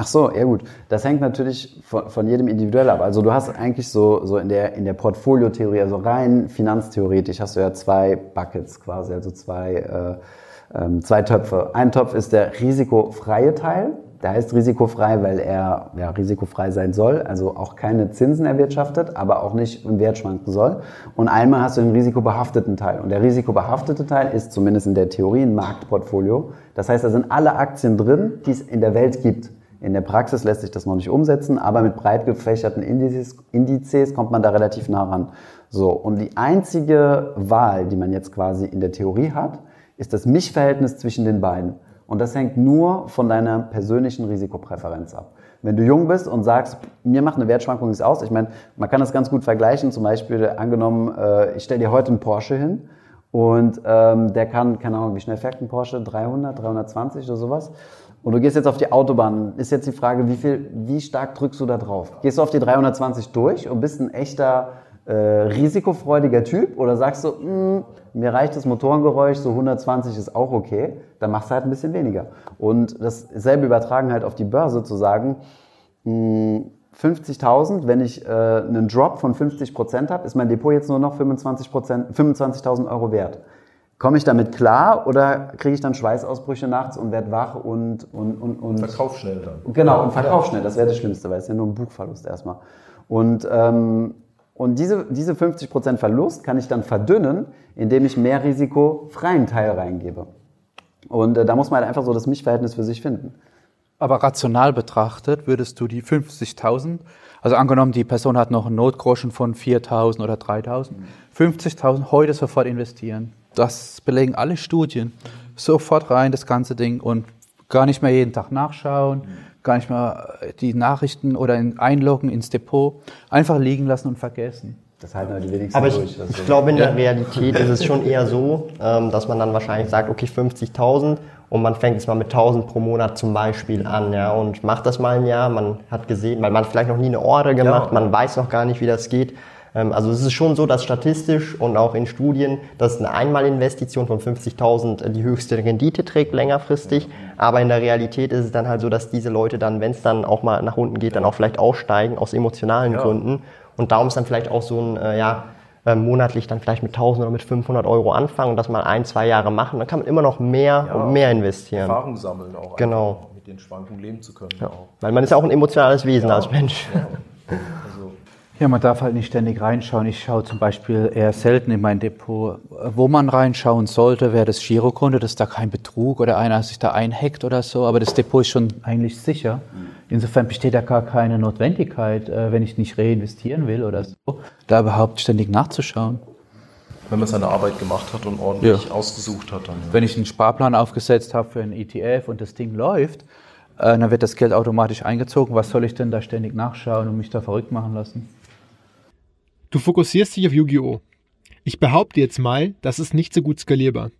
Ach so, ja gut. Das hängt natürlich von, von, jedem individuell ab. Also du hast eigentlich so, so in der, in der Portfoliotheorie, also rein finanztheoretisch, hast du ja zwei Buckets quasi, also zwei, äh, ähm, zwei Töpfe. Ein Topf ist der risikofreie Teil. Der heißt risikofrei, weil er ja, risikofrei sein soll, also auch keine Zinsen erwirtschaftet, aber auch nicht im Wert schwanken soll. Und einmal hast du den risikobehafteten Teil. Und der risikobehaftete Teil ist zumindest in der Theorie ein Marktportfolio. Das heißt, da sind alle Aktien drin, die es in der Welt gibt. In der Praxis lässt sich das noch nicht umsetzen, aber mit breit gefächerten Indizes, Indizes kommt man da relativ nah ran. So, und die einzige Wahl, die man jetzt quasi in der Theorie hat, ist das Mischverhältnis zwischen den beiden. Und das hängt nur von deiner persönlichen Risikopräferenz ab. Wenn du jung bist und sagst, mir macht eine Wertschwankung nichts aus, ich meine, man kann das ganz gut vergleichen, zum Beispiel angenommen, äh, ich stelle dir heute einen Porsche hin und ähm, der kann, keine Ahnung, wie schnell fährt ein Porsche? 300, 320 oder sowas. Und du gehst jetzt auf die Autobahn, ist jetzt die Frage, wie viel, wie stark drückst du da drauf? Gehst du auf die 320 durch und bist ein echter äh, risikofreudiger Typ oder sagst du, mh, hm, mir reicht das Motorengeräusch, so 120 ist auch okay, dann machst du halt ein bisschen weniger. Und dasselbe übertragen halt auf die Börse zu sagen, 50.000, hm, wenn ich äh, einen Drop von 50 Prozent habe, ist mein Depot jetzt nur noch 25 25.000 Euro wert. Komme ich damit klar oder kriege ich dann Schweißausbrüche nachts und werde wach und, und, und, und. Verkauf schnell dann. Genau, und verkauf schnell. Das wäre das Schlimmste, weil es ja nur ein Buchverlust erstmal. Und, ähm, und diese, diese 50% Verlust kann ich dann verdünnen, indem ich mehr risikofreien Teil reingebe. Und äh, da muss man halt einfach so das Mischverhältnis für sich finden. Aber rational betrachtet würdest du die 50.000, also angenommen, die Person hat noch einen Notgroschen von 4.000 oder 3.000, 50.000 heute sofort investieren. Das belegen alle Studien. Sofort rein, das ganze Ding und gar nicht mehr jeden Tag nachschauen, gar nicht mehr die Nachrichten oder einloggen ins Depot. Einfach liegen lassen und vergessen. Das halten wir die wenigsten Aber ich, durch. Also ich glaube, in der Realität ist es schon eher so, ähm, dass man dann wahrscheinlich sagt, okay, 50.000 und man fängt jetzt mal mit 1000 pro Monat zum Beispiel an, ja, und macht das mal ein Jahr. Man hat gesehen, weil man vielleicht noch nie eine Order gemacht, ja. man weiß noch gar nicht, wie das geht. Ähm, also es ist schon so, dass statistisch und auch in Studien, dass eine Einmalinvestition von 50.000 die höchste Rendite trägt längerfristig. Aber in der Realität ist es dann halt so, dass diese Leute dann, wenn es dann auch mal nach unten geht, dann auch vielleicht aussteigen aus emotionalen ja. Gründen. Und darum ist dann vielleicht auch so ein, äh, ja, äh, monatlich dann vielleicht mit 1000 oder mit 500 Euro anfangen und das mal ein, zwei Jahre machen. Dann kann man immer noch mehr ja, und mehr investieren. Erfahrung sammeln auch. Genau. Mit den Schwankungen leben zu können. Ja. Weil man ist ja auch ein emotionales Wesen als Mensch. Ja, man darf halt nicht ständig reinschauen. Ich schaue zum Beispiel eher selten in mein Depot. Wo man reinschauen sollte, wäre das Girokonto, dass da kein Betrug oder einer sich da einhackt oder so. Aber das Depot ist schon eigentlich sicher. Insofern besteht da gar keine Notwendigkeit, äh, wenn ich nicht reinvestieren will oder so, da überhaupt ständig nachzuschauen. Wenn man seine Arbeit gemacht hat und ordentlich ja. ausgesucht hat. Dann, ja. Wenn ich einen Sparplan aufgesetzt habe für einen ETF und das Ding läuft, äh, dann wird das Geld automatisch eingezogen. Was soll ich denn da ständig nachschauen und mich da verrückt machen lassen? Du fokussierst dich auf Yu-Gi-Oh! Ich behaupte jetzt mal, das ist nicht so gut skalierbar.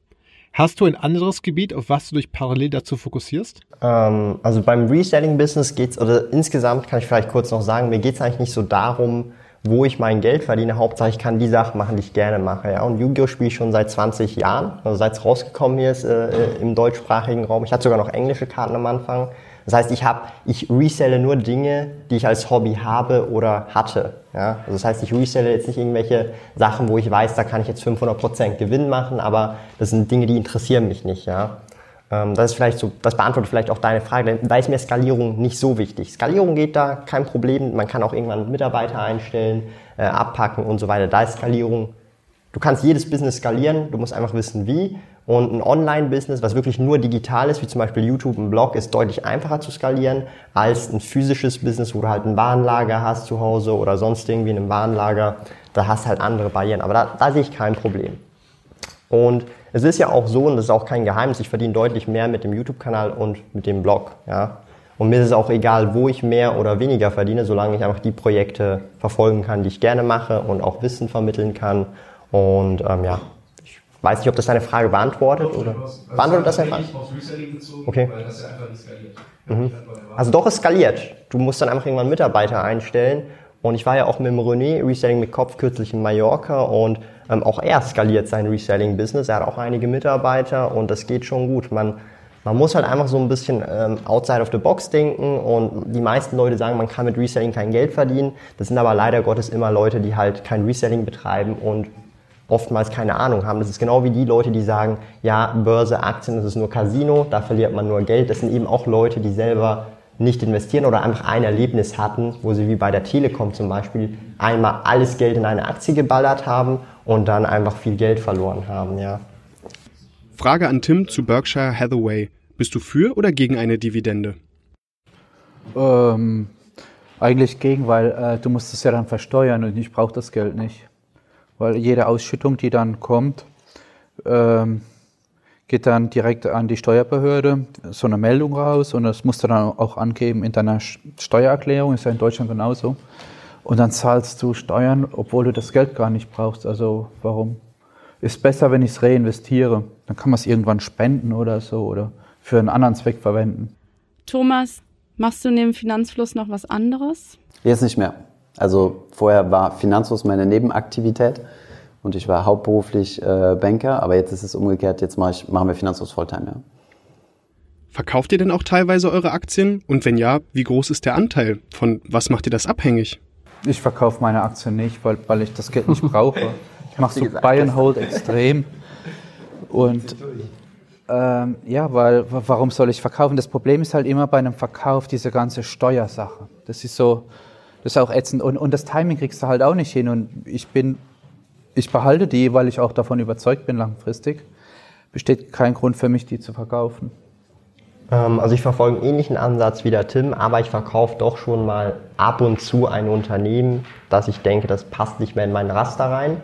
Hast du ein anderes Gebiet, auf was du dich parallel dazu fokussierst? Ähm, also beim Reselling-Business geht's oder insgesamt kann ich vielleicht kurz noch sagen, mir geht's eigentlich nicht so darum, wo ich mein Geld verdiene. Hauptsache, ich kann die Sachen machen, die ich gerne mache. Ja? Und Yu-Gi-Oh! spiele ich schon seit 20 Jahren, also seit es rausgekommen hier ist äh, im deutschsprachigen Raum. Ich hatte sogar noch englische Karten am Anfang. Das heißt, ich habe, ich reselle nur Dinge, die ich als Hobby habe oder hatte. Ja? Also das heißt, ich reselle jetzt nicht irgendwelche Sachen, wo ich weiß, da kann ich jetzt 500% Gewinn machen, aber das sind Dinge, die interessieren mich nicht. Ja? Ähm, das ist vielleicht so, das beantwortet vielleicht auch deine Frage. Da ist mir Skalierung nicht so wichtig. Skalierung geht da, kein Problem. Man kann auch irgendwann Mitarbeiter einstellen, äh, abpacken und so weiter. Da ist Skalierung. Du kannst jedes Business skalieren. Du musst einfach wissen, wie. Und ein Online-Business, was wirklich nur digital ist, wie zum Beispiel YouTube, ein Blog, ist deutlich einfacher zu skalieren als ein physisches Business, wo du halt ein Warenlager hast zu Hause oder sonst irgendwie in einem Warenlager. Da hast du halt andere Barrieren. Aber da, da sehe ich kein Problem. Und es ist ja auch so, und das ist auch kein Geheimnis, ich verdiene deutlich mehr mit dem YouTube-Kanal und mit dem Blog. Ja? Und mir ist es auch egal, wo ich mehr oder weniger verdiene, solange ich einfach die Projekte verfolgen kann, die ich gerne mache und auch Wissen vermitteln kann. Und ähm, ja, weiß nicht, ob das deine Frage beantwortet oder beantwortet das einfach? Okay. Mhm. Also doch, es skaliert. Du musst dann einfach irgendwann Mitarbeiter einstellen. Und ich war ja auch mit dem René Reselling mit Kopf kürzlich in Mallorca und ähm, auch er skaliert sein Reselling-Business. Er hat auch einige Mitarbeiter und das geht schon gut. Man, man muss halt einfach so ein bisschen ähm, outside of the box denken und die meisten Leute sagen, man kann mit Reselling kein Geld verdienen. Das sind aber leider Gottes immer Leute, die halt kein Reselling betreiben und oftmals keine Ahnung haben. Das ist genau wie die Leute, die sagen, ja, Börse, Aktien, das ist nur Casino, da verliert man nur Geld. Das sind eben auch Leute, die selber nicht investieren oder einfach ein Erlebnis hatten, wo sie wie bei der Telekom zum Beispiel einmal alles Geld in eine Aktie geballert haben und dann einfach viel Geld verloren haben, ja. Frage an Tim zu Berkshire Hathaway. Bist du für oder gegen eine Dividende? Ähm, eigentlich gegen, weil äh, du musst es ja dann versteuern und ich brauche das Geld nicht. Weil jede Ausschüttung, die dann kommt, ähm, geht dann direkt an die Steuerbehörde, so eine Meldung raus und das musst du dann auch angeben in deiner Steuererklärung, ist ja in Deutschland genauso. Und dann zahlst du Steuern, obwohl du das Geld gar nicht brauchst. Also warum? Ist besser, wenn ich es reinvestiere. Dann kann man es irgendwann spenden oder so oder für einen anderen Zweck verwenden. Thomas, machst du neben Finanzfluss noch was anderes? Jetzt nicht mehr. Also vorher war Finanzfluss meine Nebenaktivität und ich war hauptberuflich äh, Banker, aber jetzt ist es umgekehrt, jetzt mache ich, machen wir Finanzfluss Volltime, ja. Verkauft ihr denn auch teilweise eure Aktien? Und wenn ja, wie groß ist der Anteil? Von was macht ihr das abhängig? Ich verkaufe meine Aktien nicht, weil, weil ich das Geld nicht brauche. Ich mache so Buy and Hold extrem. Und ähm, ja, weil warum soll ich verkaufen? Das Problem ist halt immer bei einem Verkauf diese ganze Steuersache. Das ist so, das ist auch ätzend. Und, und das Timing kriegst du halt auch nicht hin. Und ich bin, ich behalte die, weil ich auch davon überzeugt bin langfristig. Besteht kein Grund für mich, die zu verkaufen. Ähm, also ich verfolge einen ähnlichen Ansatz wie der Tim, aber ich verkaufe doch schon mal ab und zu ein Unternehmen, dass ich denke, das passt nicht mehr in meinen Raster rein.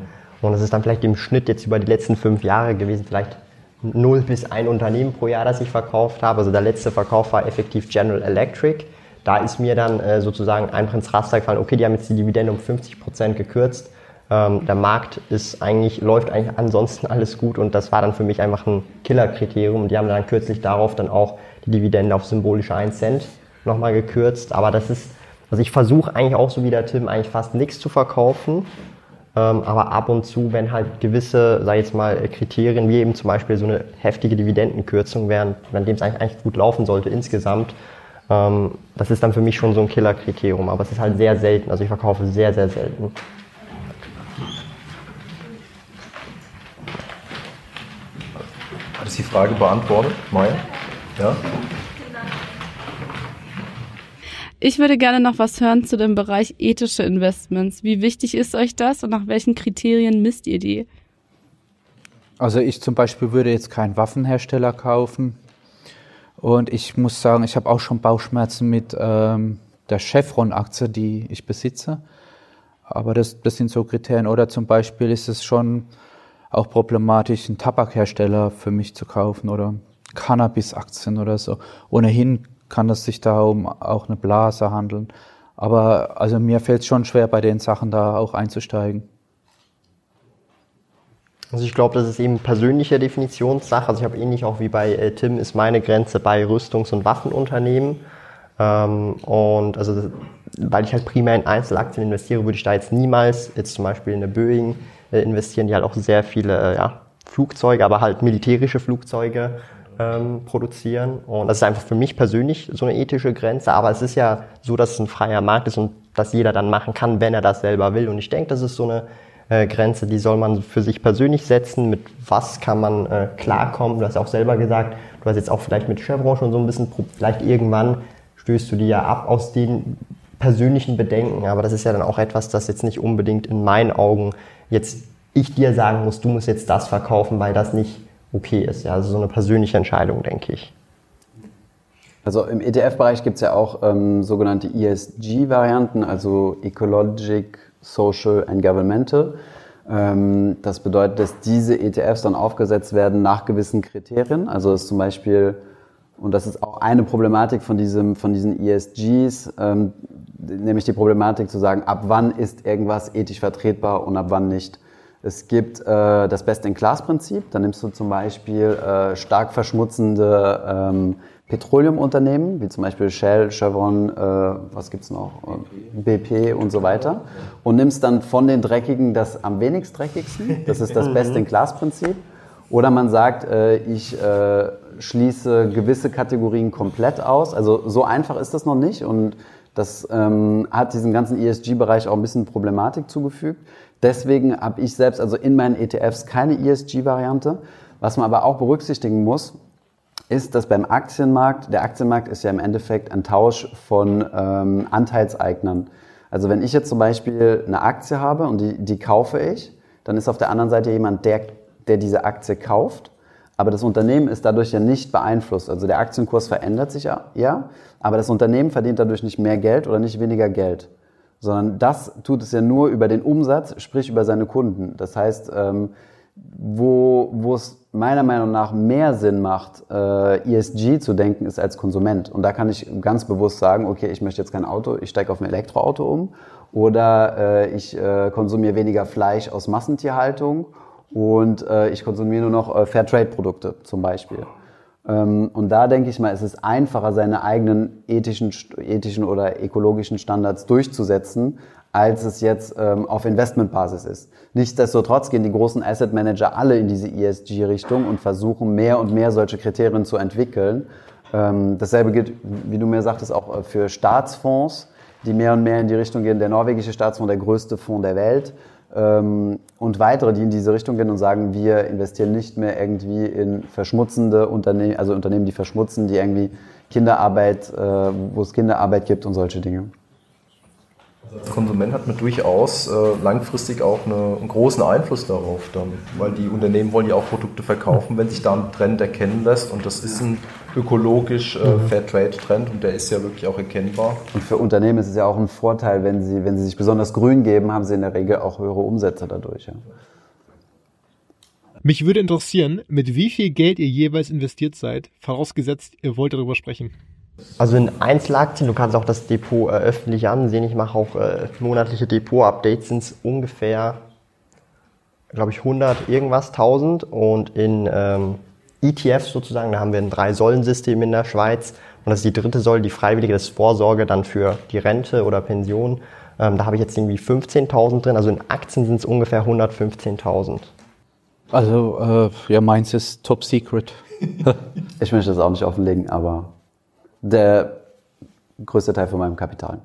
Und das ist dann vielleicht im Schnitt jetzt über die letzten fünf Jahre gewesen, vielleicht null bis ein Unternehmen pro Jahr, das ich verkauft habe. Also der letzte Verkauf war effektiv General Electric. Da ist mir dann äh, sozusagen einfach ins Raster gefallen, okay, die haben jetzt die Dividende um 50 Prozent gekürzt. Ähm, der Markt ist eigentlich, läuft eigentlich ansonsten *laughs* alles gut und das war dann für mich einfach ein Killerkriterium. Und die haben dann kürzlich darauf dann auch die Dividende auf symbolische 1 Cent nochmal gekürzt. Aber das ist, also ich versuche eigentlich auch so wie der Tim eigentlich fast nichts zu verkaufen. Ähm, aber ab und zu, wenn halt gewisse, sag ich jetzt mal, Kriterien, wie eben zum Beispiel so eine heftige Dividendenkürzung wären, an dem es eigentlich, eigentlich gut laufen sollte insgesamt, das ist dann für mich schon so ein Killerkriterium. Aber es ist halt sehr selten. Also ich verkaufe sehr, sehr selten. Hat es die Frage beantwortet, Maya? Ja? Ich würde gerne noch was hören zu dem Bereich ethische Investments. Wie wichtig ist euch das und nach welchen Kriterien misst ihr die? Also ich zum Beispiel würde jetzt keinen Waffenhersteller kaufen. Und ich muss sagen, ich habe auch schon Bauchschmerzen mit ähm, der Chevron-Aktie, die ich besitze. Aber das, das sind so Kriterien. Oder zum Beispiel ist es schon auch problematisch, einen Tabakhersteller für mich zu kaufen oder Cannabis-Aktien oder so. Ohnehin kann es sich da um auch eine Blase handeln. Aber also mir fällt es schon schwer, bei den Sachen da auch einzusteigen. Also ich glaube, das ist eben persönliche Definitionssache. Also ich habe ähnlich auch wie bei äh, Tim ist meine Grenze bei Rüstungs- und Waffenunternehmen. Ähm, und also weil ich halt primär in Einzelaktien investiere, würde ich da jetzt niemals jetzt zum Beispiel in eine Boeing äh, investieren, die halt auch sehr viele äh, ja, Flugzeuge, aber halt militärische Flugzeuge ähm, produzieren. Und das ist einfach für mich persönlich so eine ethische Grenze. Aber es ist ja so, dass es ein freier Markt ist und dass jeder dann machen kann, wenn er das selber will. Und ich denke, das ist so eine äh, Grenze, die soll man für sich persönlich setzen. Mit was kann man äh, klarkommen? Du hast auch selber gesagt, du hast jetzt auch vielleicht mit Chevron schon so ein bisschen, vielleicht irgendwann stößt du die ja ab aus den persönlichen Bedenken. Aber das ist ja dann auch etwas, das jetzt nicht unbedingt in meinen Augen jetzt ich dir sagen muss, du musst jetzt das verkaufen, weil das nicht okay ist. Ja, also so eine persönliche Entscheidung, denke ich. Also im ETF-Bereich gibt es ja auch ähm, sogenannte ESG-Varianten, also Ecologic, Social and Governmental. Ähm, das bedeutet, dass diese ETFs dann aufgesetzt werden nach gewissen Kriterien. Also ist zum Beispiel, und das ist auch eine Problematik von, diesem, von diesen ESGs, ähm, nämlich die Problematik zu sagen, ab wann ist irgendwas ethisch vertretbar und ab wann nicht. Es gibt äh, das Best-in-Class-Prinzip. Da nimmst du zum Beispiel äh, stark verschmutzende ähm, Petroleumunternehmen, wie zum Beispiel Shell, Chevron, äh, was gibt's noch, BP und so weiter, und nimmst dann von den Dreckigen das am wenigst dreckigsten. Das ist das Best-in-Class-Prinzip. Oder man sagt, äh, ich äh, schließe gewisse Kategorien komplett aus. Also so einfach ist das noch nicht und das ähm, hat diesem ganzen ESG-Bereich auch ein bisschen Problematik zugefügt. Deswegen habe ich selbst also in meinen ETFs keine ESG-Variante. Was man aber auch berücksichtigen muss, ist, dass beim Aktienmarkt, der Aktienmarkt ist ja im Endeffekt ein Tausch von ähm, Anteilseignern. Also wenn ich jetzt zum Beispiel eine Aktie habe und die, die kaufe ich, dann ist auf der anderen Seite jemand, der, der diese Aktie kauft. Aber das Unternehmen ist dadurch ja nicht beeinflusst. Also der Aktienkurs verändert sich ja, ja, aber das Unternehmen verdient dadurch nicht mehr Geld oder nicht weniger Geld sondern das tut es ja nur über den Umsatz, sprich über seine Kunden. Das heißt, ähm, wo, wo es meiner Meinung nach mehr Sinn macht, äh, ESG zu denken, ist als Konsument. Und da kann ich ganz bewusst sagen, okay, ich möchte jetzt kein Auto, ich steige auf ein Elektroauto um oder äh, ich äh, konsumiere weniger Fleisch aus Massentierhaltung und äh, ich konsumiere nur noch äh, Fairtrade-Produkte zum Beispiel. Ähm, und da denke ich mal, ist es einfacher, seine eigenen ethischen, ethischen oder ökologischen Standards durchzusetzen, als es jetzt ähm, auf Investmentbasis ist. Nichtsdestotrotz gehen die großen Asset Manager alle in diese ESG-Richtung und versuchen mehr und mehr solche Kriterien zu entwickeln. Ähm, dasselbe gilt, wie du mir sagtest, auch äh, für Staatsfonds, die mehr und mehr in die Richtung gehen. Der norwegische Staatsfonds, der größte Fonds der Welt, ähm, und weitere, die in diese Richtung gehen und sagen, wir investieren nicht mehr irgendwie in verschmutzende Unternehmen, also Unternehmen, die verschmutzen, die irgendwie Kinderarbeit, äh, wo es Kinderarbeit gibt und solche Dinge. Also als Konsument hat man durchaus äh, langfristig auch eine, einen großen Einfluss darauf, dann, weil die Unternehmen wollen ja auch Produkte verkaufen, wenn sich da ein Trend erkennen lässt und das ist ein ökologisch äh, mhm. Fairtrade-Trend und der ist ja wirklich auch erkennbar. Und für Unternehmen ist es ja auch ein Vorteil, wenn sie, wenn sie sich besonders grün geben, haben sie in der Regel auch höhere Umsätze dadurch. Ja. Mich würde interessieren, mit wie viel Geld ihr jeweils investiert seid, vorausgesetzt, ihr wollt darüber sprechen. Also in Einzelaktien, du kannst auch das Depot äh, öffentlich ansehen. Ich mache auch äh, monatliche Depot-Updates, sind es ungefähr, glaube ich, 100 irgendwas, 1000. Und in ähm, ETFs sozusagen, da haben wir ein Drei-Säulen-System in der Schweiz. Und das ist die dritte Säule, die freiwillige, das ist Vorsorge dann für die Rente oder Pension. Ähm, da habe ich jetzt irgendwie 15.000 drin. Also in Aktien sind es ungefähr 115.000. Also äh, ja, meins ist top secret. *laughs* ich möchte das auch nicht offenlegen, aber der größte Teil von meinem Kapital.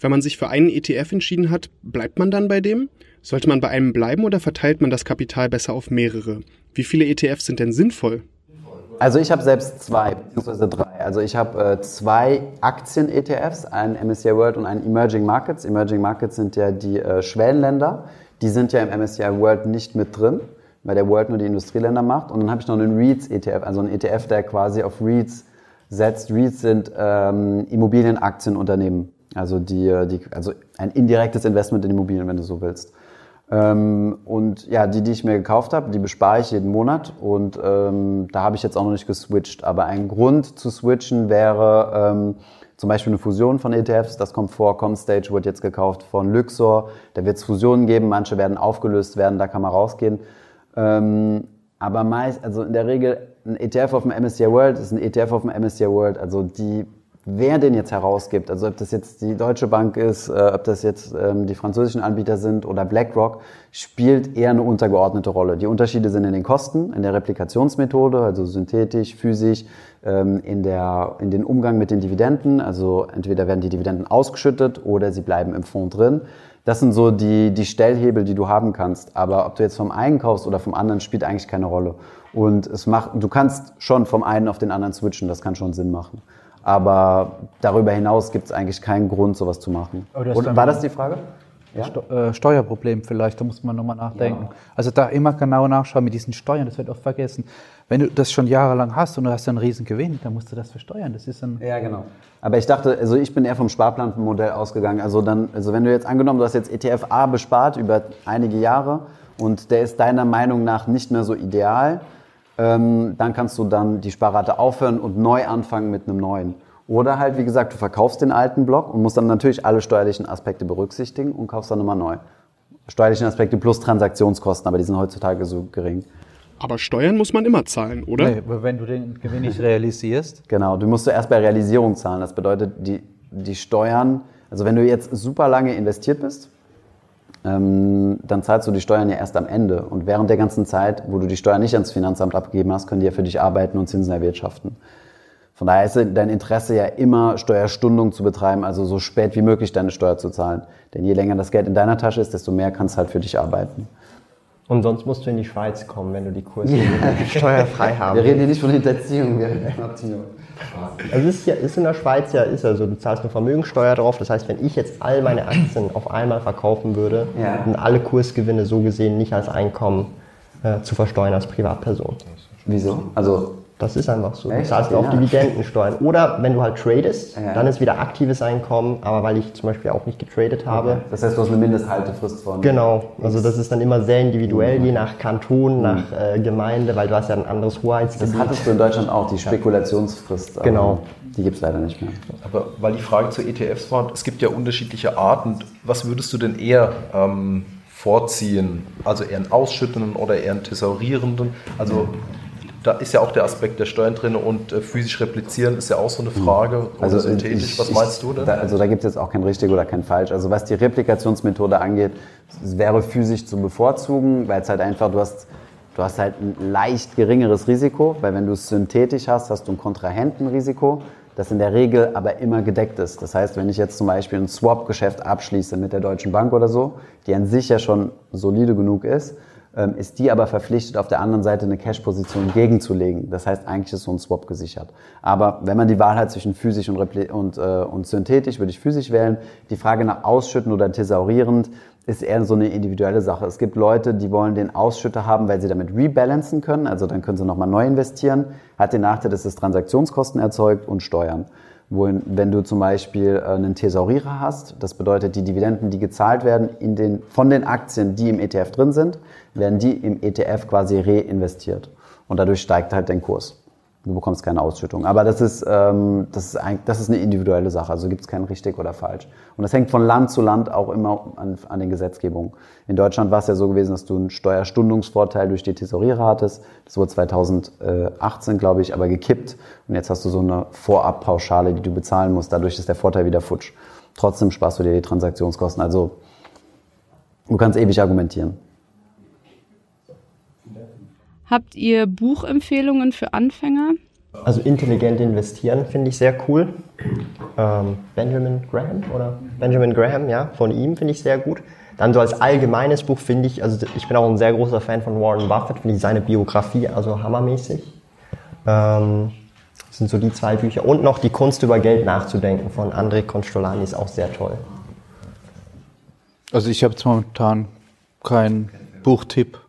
Wenn man sich für einen ETF entschieden hat, bleibt man dann bei dem? Sollte man bei einem bleiben oder verteilt man das Kapital besser auf mehrere? Wie viele ETFs sind denn sinnvoll? Also ich habe selbst zwei, beziehungsweise drei. Also ich habe äh, zwei Aktien-ETFs, einen MSCI World und einen Emerging Markets. Emerging Markets sind ja die äh, Schwellenländer. Die sind ja im MSCI World nicht mit drin, weil der World nur die Industrieländer macht. Und dann habe ich noch einen REITs-ETF, also einen ETF, der quasi auf REITs setzt. REITs sind ähm, Immobilienaktienunternehmen, also, die, die, also ein indirektes Investment in Immobilien, wenn du so willst. Ähm, und ja, die, die ich mir gekauft habe, die bespare ich jeden Monat und ähm, da habe ich jetzt auch noch nicht geswitcht. Aber ein Grund zu switchen wäre ähm, zum Beispiel eine Fusion von ETFs, das kommt vor. Comstage wird jetzt gekauft von Luxor, da wird es Fusionen geben, manche werden aufgelöst werden, da kann man rausgehen. Ähm, aber meist, also in der Regel, ein ETF auf dem MSCI World ist ein ETF auf dem MSCI World. Also die wer den jetzt herausgibt, also ob das jetzt die Deutsche Bank ist, äh, ob das jetzt ähm, die französischen Anbieter sind oder BlackRock, spielt eher eine untergeordnete Rolle. Die Unterschiede sind in den Kosten, in der Replikationsmethode, also synthetisch, physisch, ähm, in, der, in den Umgang mit den Dividenden, also entweder werden die Dividenden ausgeschüttet oder sie bleiben im Fonds drin. Das sind so die, die Stellhebel, die du haben kannst. Aber ob du jetzt vom einen kaufst oder vom anderen, spielt eigentlich keine Rolle. Und es macht, du kannst schon vom einen auf den anderen switchen, das kann schon Sinn machen. Aber darüber hinaus gibt es eigentlich keinen Grund, sowas zu machen. Und, war das die Frage? Ja? Äh, Steuerproblem vielleicht, da muss man nochmal nachdenken. Ja. Also da immer genau nachschauen mit diesen Steuern, das wird oft vergessen. Wenn du das schon jahrelang hast und du hast einen riesen Gewinn, dann musst du das versteuern. Das ist ein ja, genau. Aber ich dachte, also ich bin eher vom Sparplanmodell ausgegangen. Also dann, also wenn du jetzt angenommen, du hast jetzt ETF A bespart über einige Jahre und der ist deiner Meinung nach nicht mehr so ideal, ähm, dann kannst du dann die Sparrate aufhören und neu anfangen mit einem neuen. Oder halt, wie gesagt, du verkaufst den alten Block und musst dann natürlich alle steuerlichen Aspekte berücksichtigen und kaufst dann nochmal neu. Steuerlichen Aspekte plus Transaktionskosten, aber die sind heutzutage so gering. Aber Steuern muss man immer zahlen, oder? Nee, wenn du den Gewinn nicht realisierst. Genau, du musst zuerst bei Realisierung zahlen. Das bedeutet, die, die Steuern, also wenn du jetzt super lange investiert bist, ähm, dann zahlst du die Steuern ja erst am Ende. Und während der ganzen Zeit, wo du die Steuern nicht ans Finanzamt abgegeben hast, können die ja für dich arbeiten und Zinsen erwirtschaften. Von daher ist dein Interesse ja immer, Steuerstundung zu betreiben, also so spät wie möglich deine Steuer zu zahlen. Denn je länger das Geld in deiner Tasche ist, desto mehr kannst halt für dich arbeiten. Und sonst musst du in die Schweiz kommen, wenn du die Kurse ja. *laughs* steuerfrei *laughs* haben Wir reden hier nicht von Hinterziehung, wir reden von Erziehung. Also ist, ja, ist in der Schweiz ja, ist also du zahlst eine Vermögensteuer drauf. Das heißt, wenn ich jetzt all meine Aktien auf einmal verkaufen würde, ja. und alle Kursgewinne so gesehen nicht als Einkommen äh, zu versteuern als Privatperson. Wieso? Also das ist einfach so. Echt? Du zahlst auf Dividendensteuern. Oder wenn du halt tradest, ja. dann ist wieder aktives Einkommen, aber weil ich zum Beispiel auch nicht getradet habe. Okay. Das heißt, du hast eine Mindesthaltefrist von. Genau. Also das ist dann immer sehr individuell, mhm. je nach Kanton, mhm. nach äh, Gemeinde, weil du hast ja ein anderes Hoheitsgebiet. Das hattest du in Deutschland auch, die Spekulationsfrist. Genau. Die gibt es leider nicht mehr. Aber weil die Frage zu ETFs war, es gibt ja unterschiedliche Arten. Was würdest du denn eher ähm, vorziehen? Also eher einen ausschüttenden oder eher einen thesaurierenden? Also da ist ja auch der Aspekt der Steuern drin und äh, physisch replizieren ist ja auch so eine Frage. Also synthetisch, was meinst du denn? Da, also da gibt es jetzt auch kein richtig oder kein falsch. Also was die Replikationsmethode angeht, wäre physisch zu bevorzugen, weil es halt einfach, du hast, du hast halt ein leicht geringeres Risiko, weil wenn du es synthetisch hast, hast du ein Kontrahentenrisiko, das in der Regel aber immer gedeckt ist. Das heißt, wenn ich jetzt zum Beispiel ein Swap-Geschäft abschließe mit der Deutschen Bank oder so, die an sich ja schon solide genug ist, ist die aber verpflichtet, auf der anderen Seite eine Cash-Position gegenzulegen. Das heißt, eigentlich ist so ein Swap gesichert. Aber wenn man die Wahl hat zwischen physisch und, und, äh, und synthetisch, würde ich physisch wählen. Die Frage nach ausschütten oder thesaurierend ist eher so eine individuelle Sache. Es gibt Leute, die wollen den Ausschütter haben, weil sie damit rebalancen können. Also dann können sie nochmal neu investieren. Hat den Nachteil, dass es Transaktionskosten erzeugt und Steuern. Wohin, wenn du zum Beispiel äh, einen Thesaurierer hast, das bedeutet, die Dividenden, die gezahlt werden in den, von den Aktien, die im ETF drin sind, werden die im ETF quasi reinvestiert. Und dadurch steigt halt dein Kurs. Du bekommst keine Ausschüttung. Aber das ist, ähm, das ist, ein, das ist eine individuelle Sache. Also gibt es kein richtig oder falsch. Und das hängt von Land zu Land auch immer an, an den Gesetzgebungen. In Deutschland war es ja so gewesen, dass du einen Steuerstundungsvorteil durch die Tesorierer hattest. Das wurde 2018, glaube ich, aber gekippt. Und jetzt hast du so eine Vorabpauschale, die du bezahlen musst. Dadurch ist der Vorteil wieder futsch. Trotzdem sparst du dir die Transaktionskosten. Also du kannst ewig argumentieren. Habt ihr Buchempfehlungen für Anfänger? Also intelligent investieren finde ich sehr cool. Ähm, Benjamin Graham oder Benjamin Graham, ja, von ihm finde ich sehr gut. Dann so als allgemeines Buch finde ich, also ich bin auch ein sehr großer Fan von Warren Buffett, finde ich seine Biografie also hammermäßig. Ähm, das sind so die zwei Bücher. Und noch Die Kunst über Geld nachzudenken von André Constolani ist auch sehr toll. Also ich habe jetzt momentan keinen Buchtipp.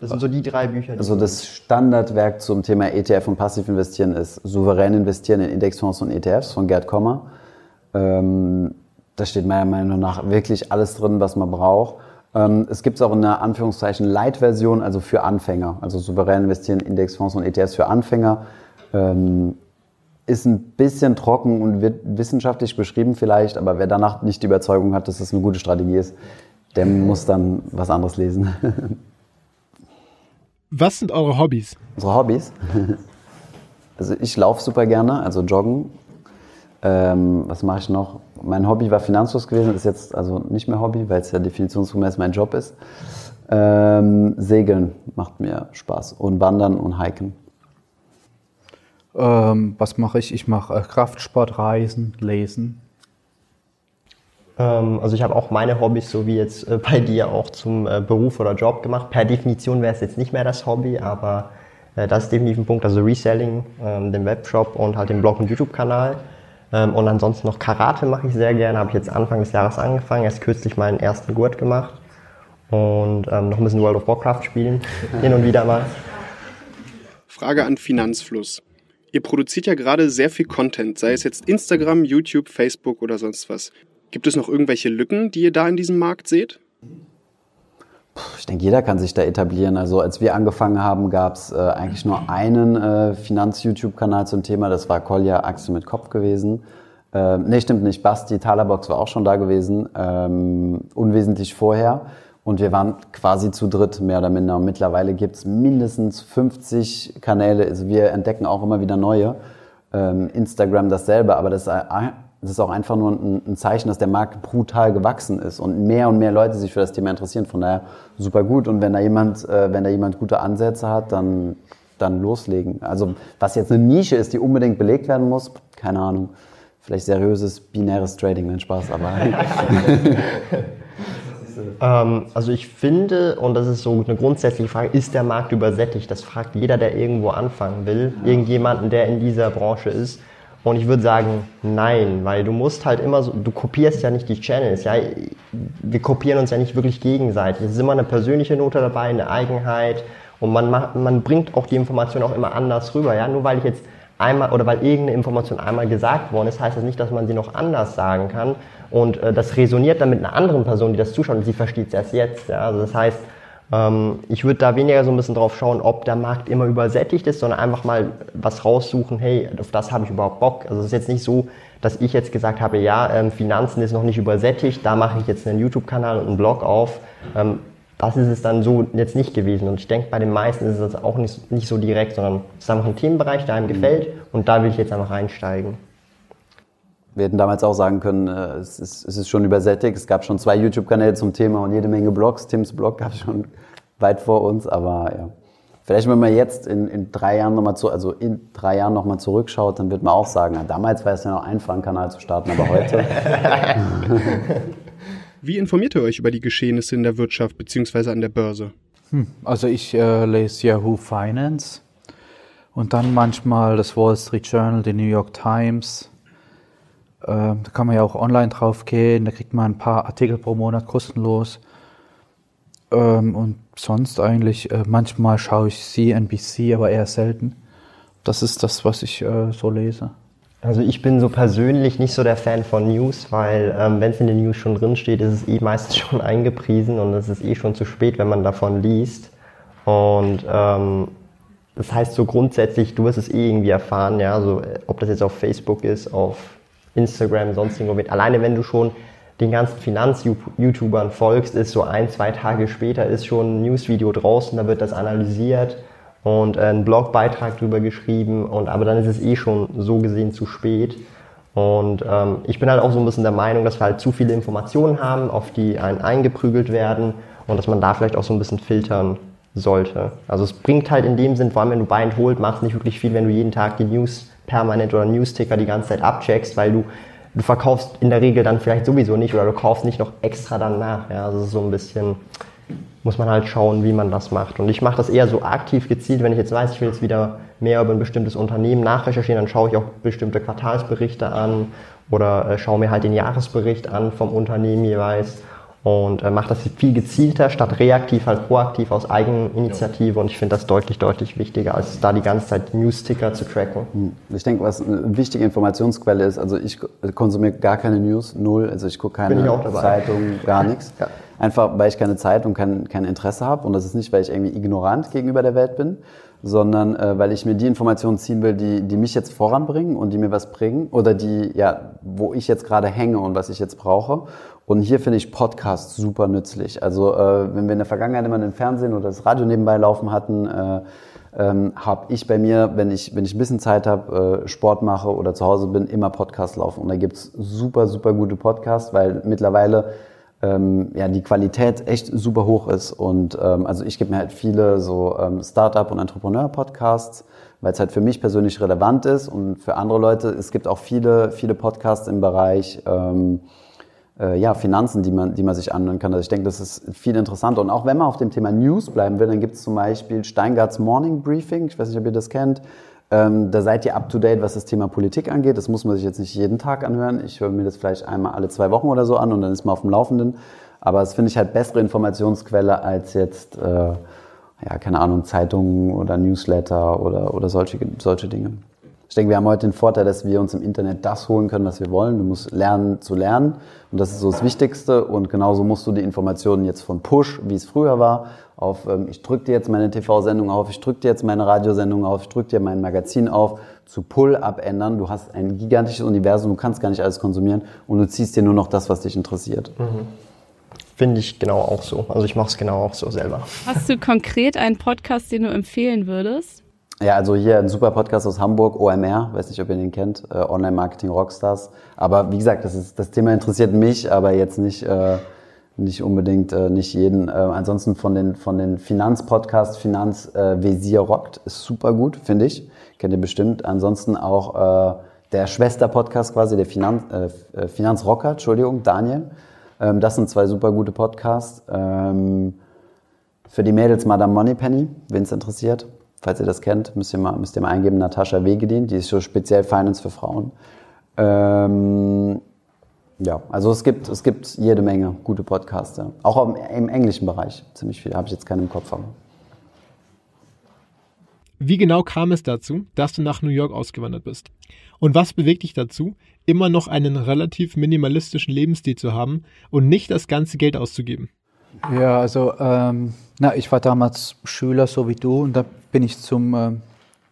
Das sind so die drei Bücher. Die also das Standardwerk zum Thema ETF und Passivinvestieren ist Souverän investieren in Indexfonds und ETFs von Gerd Kommer. Ähm, da steht meiner Meinung nach wirklich alles drin, was man braucht. Ähm, es gibt es auch in einer Anführungszeichen Light-Version, also für Anfänger. Also souverän investieren, Indexfonds und ETFs für Anfänger. Ähm, ist ein bisschen trocken und wird wissenschaftlich beschrieben vielleicht, aber wer danach nicht die Überzeugung hat, dass das eine gute Strategie ist, der muss dann was anderes lesen. *laughs* Was sind eure Hobbys? Unsere Hobbys? *laughs* Also ich laufe super gerne, also joggen. Ähm, was mache ich noch? Mein Hobby war Finanzfluss gewesen, ist jetzt also nicht mehr Hobby, weil es ja definitionsgemäß mein Job ist. Ähm, Segeln macht mir Spaß und Wandern und Hiken. Ähm, was mache ich? Ich mache äh, Kraftsport, Reisen, Lesen. Ähm, also ich habe auch meine Hobbys, so wie jetzt äh, bei dir, auch zum äh, Beruf oder Job gemacht. Per Definition wäre es jetzt nicht mehr das Hobby, aber äh, das ist definitiv ein Punkt. Also Reselling, ähm, den Webshop und halt den Blog und YouTube-Kanal. Ähm, und ansonsten noch Karate mache ich sehr gerne. Habe ich jetzt Anfang des Jahres angefangen. Erst kürzlich meinen ersten Gurt gemacht. Und ähm, noch ein bisschen World of Warcraft spielen. *laughs* Hin und wieder mal. Frage an Finanzfluss. Ihr produziert ja gerade sehr viel Content, sei es jetzt Instagram, YouTube, Facebook oder sonst was. Gibt es noch irgendwelche Lücken, die ihr da in diesem Markt seht? Ich denke, jeder kann sich da etablieren. Also als wir angefangen haben, gab es äh, eigentlich nur einen äh, Finanz-YouTube-Kanal zum Thema. Das war Kolja Axel mit Kopf gewesen. Ähm, nee, stimmt nicht. Basti Talerbox war auch schon da gewesen, ähm, unwesentlich vorher. Und wir waren quasi zu dritt, mehr oder minder. Und mittlerweile gibt es mindestens 50 Kanäle. Also wir entdecken auch immer wieder neue. Ähm, Instagram dasselbe, aber das ist es ist auch einfach nur ein, ein, Zeichen, dass der Markt brutal gewachsen ist und mehr und mehr Leute sich für das Thema interessieren. Von daher super gut. Und wenn da jemand, äh, wenn da jemand gute Ansätze hat, dann, dann loslegen. Also was jetzt eine Nische ist, die unbedingt belegt werden muss, keine Ahnung. Vielleicht seriöses binäres Trading, nein Spaß, aber. *laughs* ähm, also ich finde, und das ist so eine grundsätzliche Frage, ist der Markt übersättigt? Das fragt jeder, der irgendwo anfangen will. Irgendjemanden, der in dieser Branche ist. Und ich würde sagen, nein, weil du musst halt immer so, du kopierst ja nicht die Channels, ja. Wir kopieren uns ja nicht wirklich gegenseitig. Es ist immer eine persönliche Note dabei, eine Eigenheit und man, man bringt auch die Information auch immer anders rüber, ja. Nur weil ich jetzt einmal oder weil irgendeine Information einmal gesagt worden ist, heißt das nicht, dass man sie noch anders sagen kann. Und äh, das resoniert dann mit einer anderen Person, die das zuschaut und sie versteht es erst jetzt, ja. Also das heißt, ähm, ich würde da weniger so ein bisschen drauf schauen, ob der Markt immer übersättigt ist, sondern einfach mal was raussuchen, hey, auf das habe ich überhaupt Bock. Also es ist jetzt nicht so, dass ich jetzt gesagt habe, ja, ähm, Finanzen ist noch nicht übersättigt, da mache ich jetzt einen YouTube-Kanal und einen Blog auf. Ähm, das ist es dann so jetzt nicht gewesen. Und ich denke, bei den meisten ist es auch nicht, nicht so direkt, sondern es ist einfach ein Themenbereich, der einem mhm. gefällt und da will ich jetzt einfach reinsteigen. Wir hätten damals auch sagen können, äh, es ist, es ist schon übersättigt. Es gab schon zwei YouTube-Kanäle zum Thema und jede Menge Blogs. Tims Blog gab es schon weit vor uns, aber ja. Vielleicht, wenn man jetzt in, in drei Jahren nochmal zu, also in drei Jahren nochmal zurückschaut, dann wird man auch sagen, ja, damals war es ja noch einfach, einen Kanal zu starten, aber heute. *laughs* Wie informiert ihr euch über die Geschehnisse in der Wirtschaft bzw. an der Börse? Hm, also ich äh, lese Yahoo Finance und dann manchmal das Wall Street Journal, die New York Times, da kann man ja auch online drauf gehen, da kriegt man ein paar Artikel pro Monat kostenlos. Ähm, und sonst eigentlich, äh, manchmal schaue ich CNBC, aber eher selten. Das ist das, was ich äh, so lese. Also ich bin so persönlich nicht so der Fan von News, weil ähm, wenn es in den News schon drin steht, ist es eh meistens *laughs* schon eingepriesen und es ist eh schon zu spät, wenn man davon liest. Und ähm, das heißt so grundsätzlich, du wirst es eh irgendwie erfahren, ja, so ob das jetzt auf Facebook ist, auf Instagram, sonst irgendwo mit. Alleine wenn du schon den ganzen Finanz-YouTubern folgst, ist so ein, zwei Tage später ist schon ein Newsvideo draußen, da wird das analysiert und äh, ein Blogbeitrag drüber geschrieben und aber dann ist es eh schon so gesehen zu spät. Und ähm, ich bin halt auch so ein bisschen der Meinung, dass wir halt zu viele Informationen haben, auf die einen eingeprügelt werden und dass man da vielleicht auch so ein bisschen filtern sollte. Also es bringt halt in dem Sinn, vor allem wenn du Buy and Hold machst, nicht wirklich viel, wenn du jeden Tag die News permanent oder Newsticker die ganze Zeit abcheckst, weil du, du verkaufst in der Regel dann vielleicht sowieso nicht oder du kaufst nicht noch extra dann nach. Ja, also so ein bisschen muss man halt schauen, wie man das macht. Und ich mache das eher so aktiv gezielt, wenn ich jetzt weiß, ich will jetzt wieder mehr über ein bestimmtes Unternehmen nachrecherchieren, dann schaue ich auch bestimmte Quartalsberichte an oder äh, schaue mir halt den Jahresbericht an vom Unternehmen jeweils und äh, macht das viel gezielter, statt reaktiv halt proaktiv aus Eigeninitiative. Und ich finde das deutlich, deutlich wichtiger, als da die ganze Zeit News-Ticker zu tracken. Hm. Ich denke, was eine wichtige Informationsquelle ist, also ich konsumiere gar keine News, null, also ich gucke keine Zeitung, gar *laughs* nichts. ja. einfach weil ich keine Zeit und kein, kein Interesse habe. Und das ist nicht, weil ich irgendwie ignorant gegenüber der Welt bin, sondern äh, weil ich mir die Informationen ziehen will, die, die mich jetzt voranbringen und die mir was bringen oder die, ja, wo ich jetzt gerade hänge und was ich jetzt brauche. Und hier finde ich Podcasts super nützlich. Also äh, wenn wir in der Vergangenheit immer den Fernsehen oder das Radio nebenbei laufen hatten, äh, ähm, habe ich bei mir, wenn ich, wenn ich ein bisschen Zeit habe, äh, Sport mache oder zu Hause bin, immer Podcasts laufen. Und da gibt's super, super gute Podcasts, weil mittlerweile ähm, ja, die Qualität echt super hoch ist. Und ähm, also ich gebe mir halt viele so ähm, Startup- und Entrepreneur-Podcasts, weil es halt für mich persönlich relevant ist und für andere Leute. Es gibt auch viele, viele Podcasts im Bereich ähm, äh, ja, Finanzen, die man, die man sich anhören kann. Also ich denke, das ist viel interessanter. Und auch wenn man auf dem Thema News bleiben will, dann gibt es zum Beispiel Steingarts Morning Briefing. Ich weiß nicht, ob ihr das kennt. Ähm, da seid ihr up to date, was das Thema Politik angeht. Das muss man sich jetzt nicht jeden Tag anhören. Ich höre mir das vielleicht einmal alle zwei Wochen oder so an und dann ist man auf dem Laufenden. Aber das finde ich halt bessere Informationsquelle als jetzt, äh, ja, keine Ahnung, Zeitungen oder Newsletter oder, oder solche, solche Dinge. Ich denke, wir haben heute den Vorteil, dass wir uns im Internet das holen können, was wir wollen. Du musst lernen zu lernen und das ist so das Wichtigste. Und genauso musst du die Informationen jetzt von Push, wie es früher war, auf ähm, ich drücke dir jetzt meine TV-Sendung auf, ich drücke dir jetzt meine Radiosendung auf, ich drücke dir mein Magazin auf, zu Pull abändern. Du hast ein gigantisches Universum, du kannst gar nicht alles konsumieren und du ziehst dir nur noch das, was dich interessiert. Mhm. Finde ich genau auch so. Also ich mache es genau auch so selber. Hast du konkret einen Podcast, den du empfehlen würdest? Ja, also hier ein super Podcast aus Hamburg, OMR, weiß nicht, ob ihr den kennt, äh, Online Marketing Rockstars. Aber wie gesagt, das, ist, das Thema interessiert mich, aber jetzt nicht, äh, nicht unbedingt, äh, nicht jeden. Äh, ansonsten von den, von den Finanzpodcasts, Finanzvisier äh, rockt, ist super gut, finde ich. Kennt ihr bestimmt. Ansonsten auch äh, der Schwester-Podcast quasi, der Finanz, äh, Finanzrocker, Entschuldigung, Daniel. Ähm, das sind zwei super gute Podcasts. Ähm, für die Mädels Madame Moneypenny, wen es interessiert. Falls ihr das kennt, müsst ihr mal, müsst ihr mal eingeben, Natascha Wegedin, die ist so speziell Finance für Frauen. Ähm, ja, also es gibt, es gibt jede Menge gute Podcaster. Auch im, im englischen Bereich ziemlich viele, habe ich jetzt keinen im Kopf. Aber. Wie genau kam es dazu, dass du nach New York ausgewandert bist? Und was bewegt dich dazu, immer noch einen relativ minimalistischen Lebensstil zu haben und nicht das ganze Geld auszugeben? Ja, also ähm, na, ich war damals Schüler, so wie du, und da bin ich zum äh,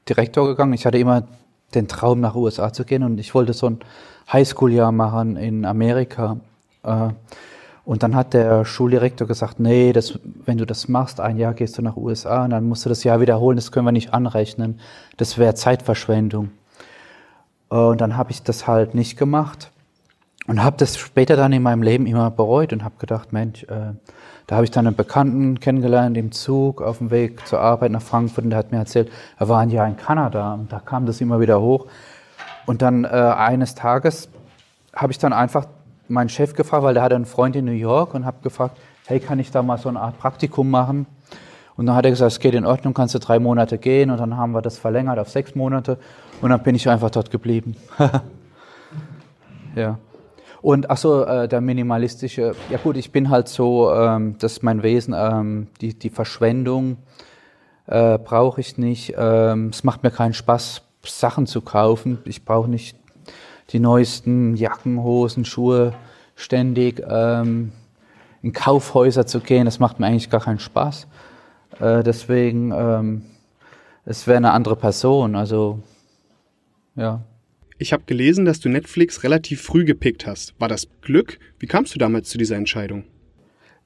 Direktor gegangen. Ich hatte immer den Traum, nach USA zu gehen und ich wollte so ein Highschool-Jahr machen in Amerika. Äh, und dann hat der Schuldirektor gesagt, nee, das, wenn du das machst, ein Jahr gehst du nach USA und dann musst du das Jahr wiederholen, das können wir nicht anrechnen. Das wäre Zeitverschwendung. Und dann habe ich das halt nicht gemacht und habe das später dann in meinem Leben immer bereut und habe gedacht, Mensch, äh, da habe ich dann einen Bekannten kennengelernt im Zug auf dem Weg zur Arbeit nach Frankfurt und der hat mir erzählt, er war ein Jahr in Kanada und da kam das immer wieder hoch. Und dann äh, eines Tages habe ich dann einfach meinen Chef gefragt, weil der hatte einen Freund in New York und habe gefragt, hey, kann ich da mal so eine Art Praktikum machen? Und dann hat er gesagt, es geht in Ordnung, kannst du drei Monate gehen. Und dann haben wir das verlängert auf sechs Monate. Und dann bin ich einfach dort geblieben. *laughs* ja. Und ach so, äh, der minimalistische, ja gut, ich bin halt so, ähm, das mein Wesen, ähm, die, die Verschwendung äh, brauche ich nicht. Ähm, es macht mir keinen Spaß, Sachen zu kaufen. Ich brauche nicht die neuesten Jacken, Hosen, Schuhe ständig ähm, in Kaufhäuser zu gehen. Das macht mir eigentlich gar keinen Spaß. Äh, deswegen, ähm, es wäre eine andere Person. Also, ja. Ich habe gelesen, dass du Netflix relativ früh gepickt hast. War das Glück? Wie kamst du damals zu dieser Entscheidung?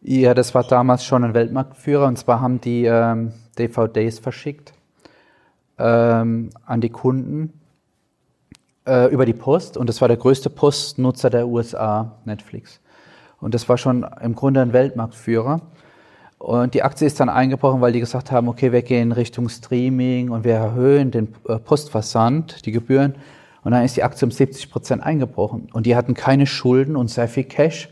Ja, das war damals schon ein Weltmarktführer. Und zwar haben die ähm, DVDs verschickt ähm, an die Kunden äh, über die Post. Und das war der größte Postnutzer der USA, Netflix. Und das war schon im Grunde ein Weltmarktführer. Und die Aktie ist dann eingebrochen, weil die gesagt haben, okay, wir gehen Richtung Streaming und wir erhöhen den äh, Postversand, die Gebühren. Und dann ist die Aktie um 70 Prozent eingebrochen. Und die hatten keine Schulden und sehr viel Cash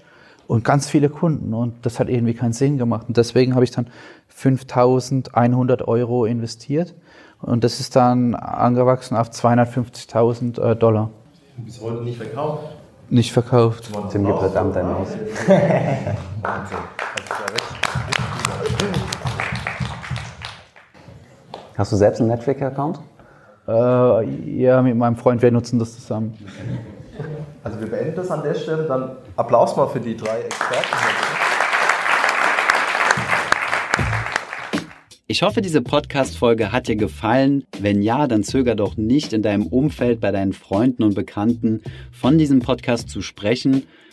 und ganz viele Kunden. Und das hat irgendwie keinen Sinn gemacht. Und deswegen habe ich dann 5100 Euro investiert. Und das ist dann angewachsen auf 250.000 äh, Dollar. Bis heute nicht verkauft? Nicht verkauft. Tim gibt verdammt ein Haus. *laughs* Hast du selbst einen Netflix-Account? Äh, ja, mit meinem Freund, wir nutzen das zusammen. Also wir beenden das an der Stelle. Dann Applaus mal für die drei Experten. Ich hoffe, diese Podcast-Folge hat dir gefallen. Wenn ja, dann zöger doch nicht, in deinem Umfeld bei deinen Freunden und Bekannten von diesem Podcast zu sprechen.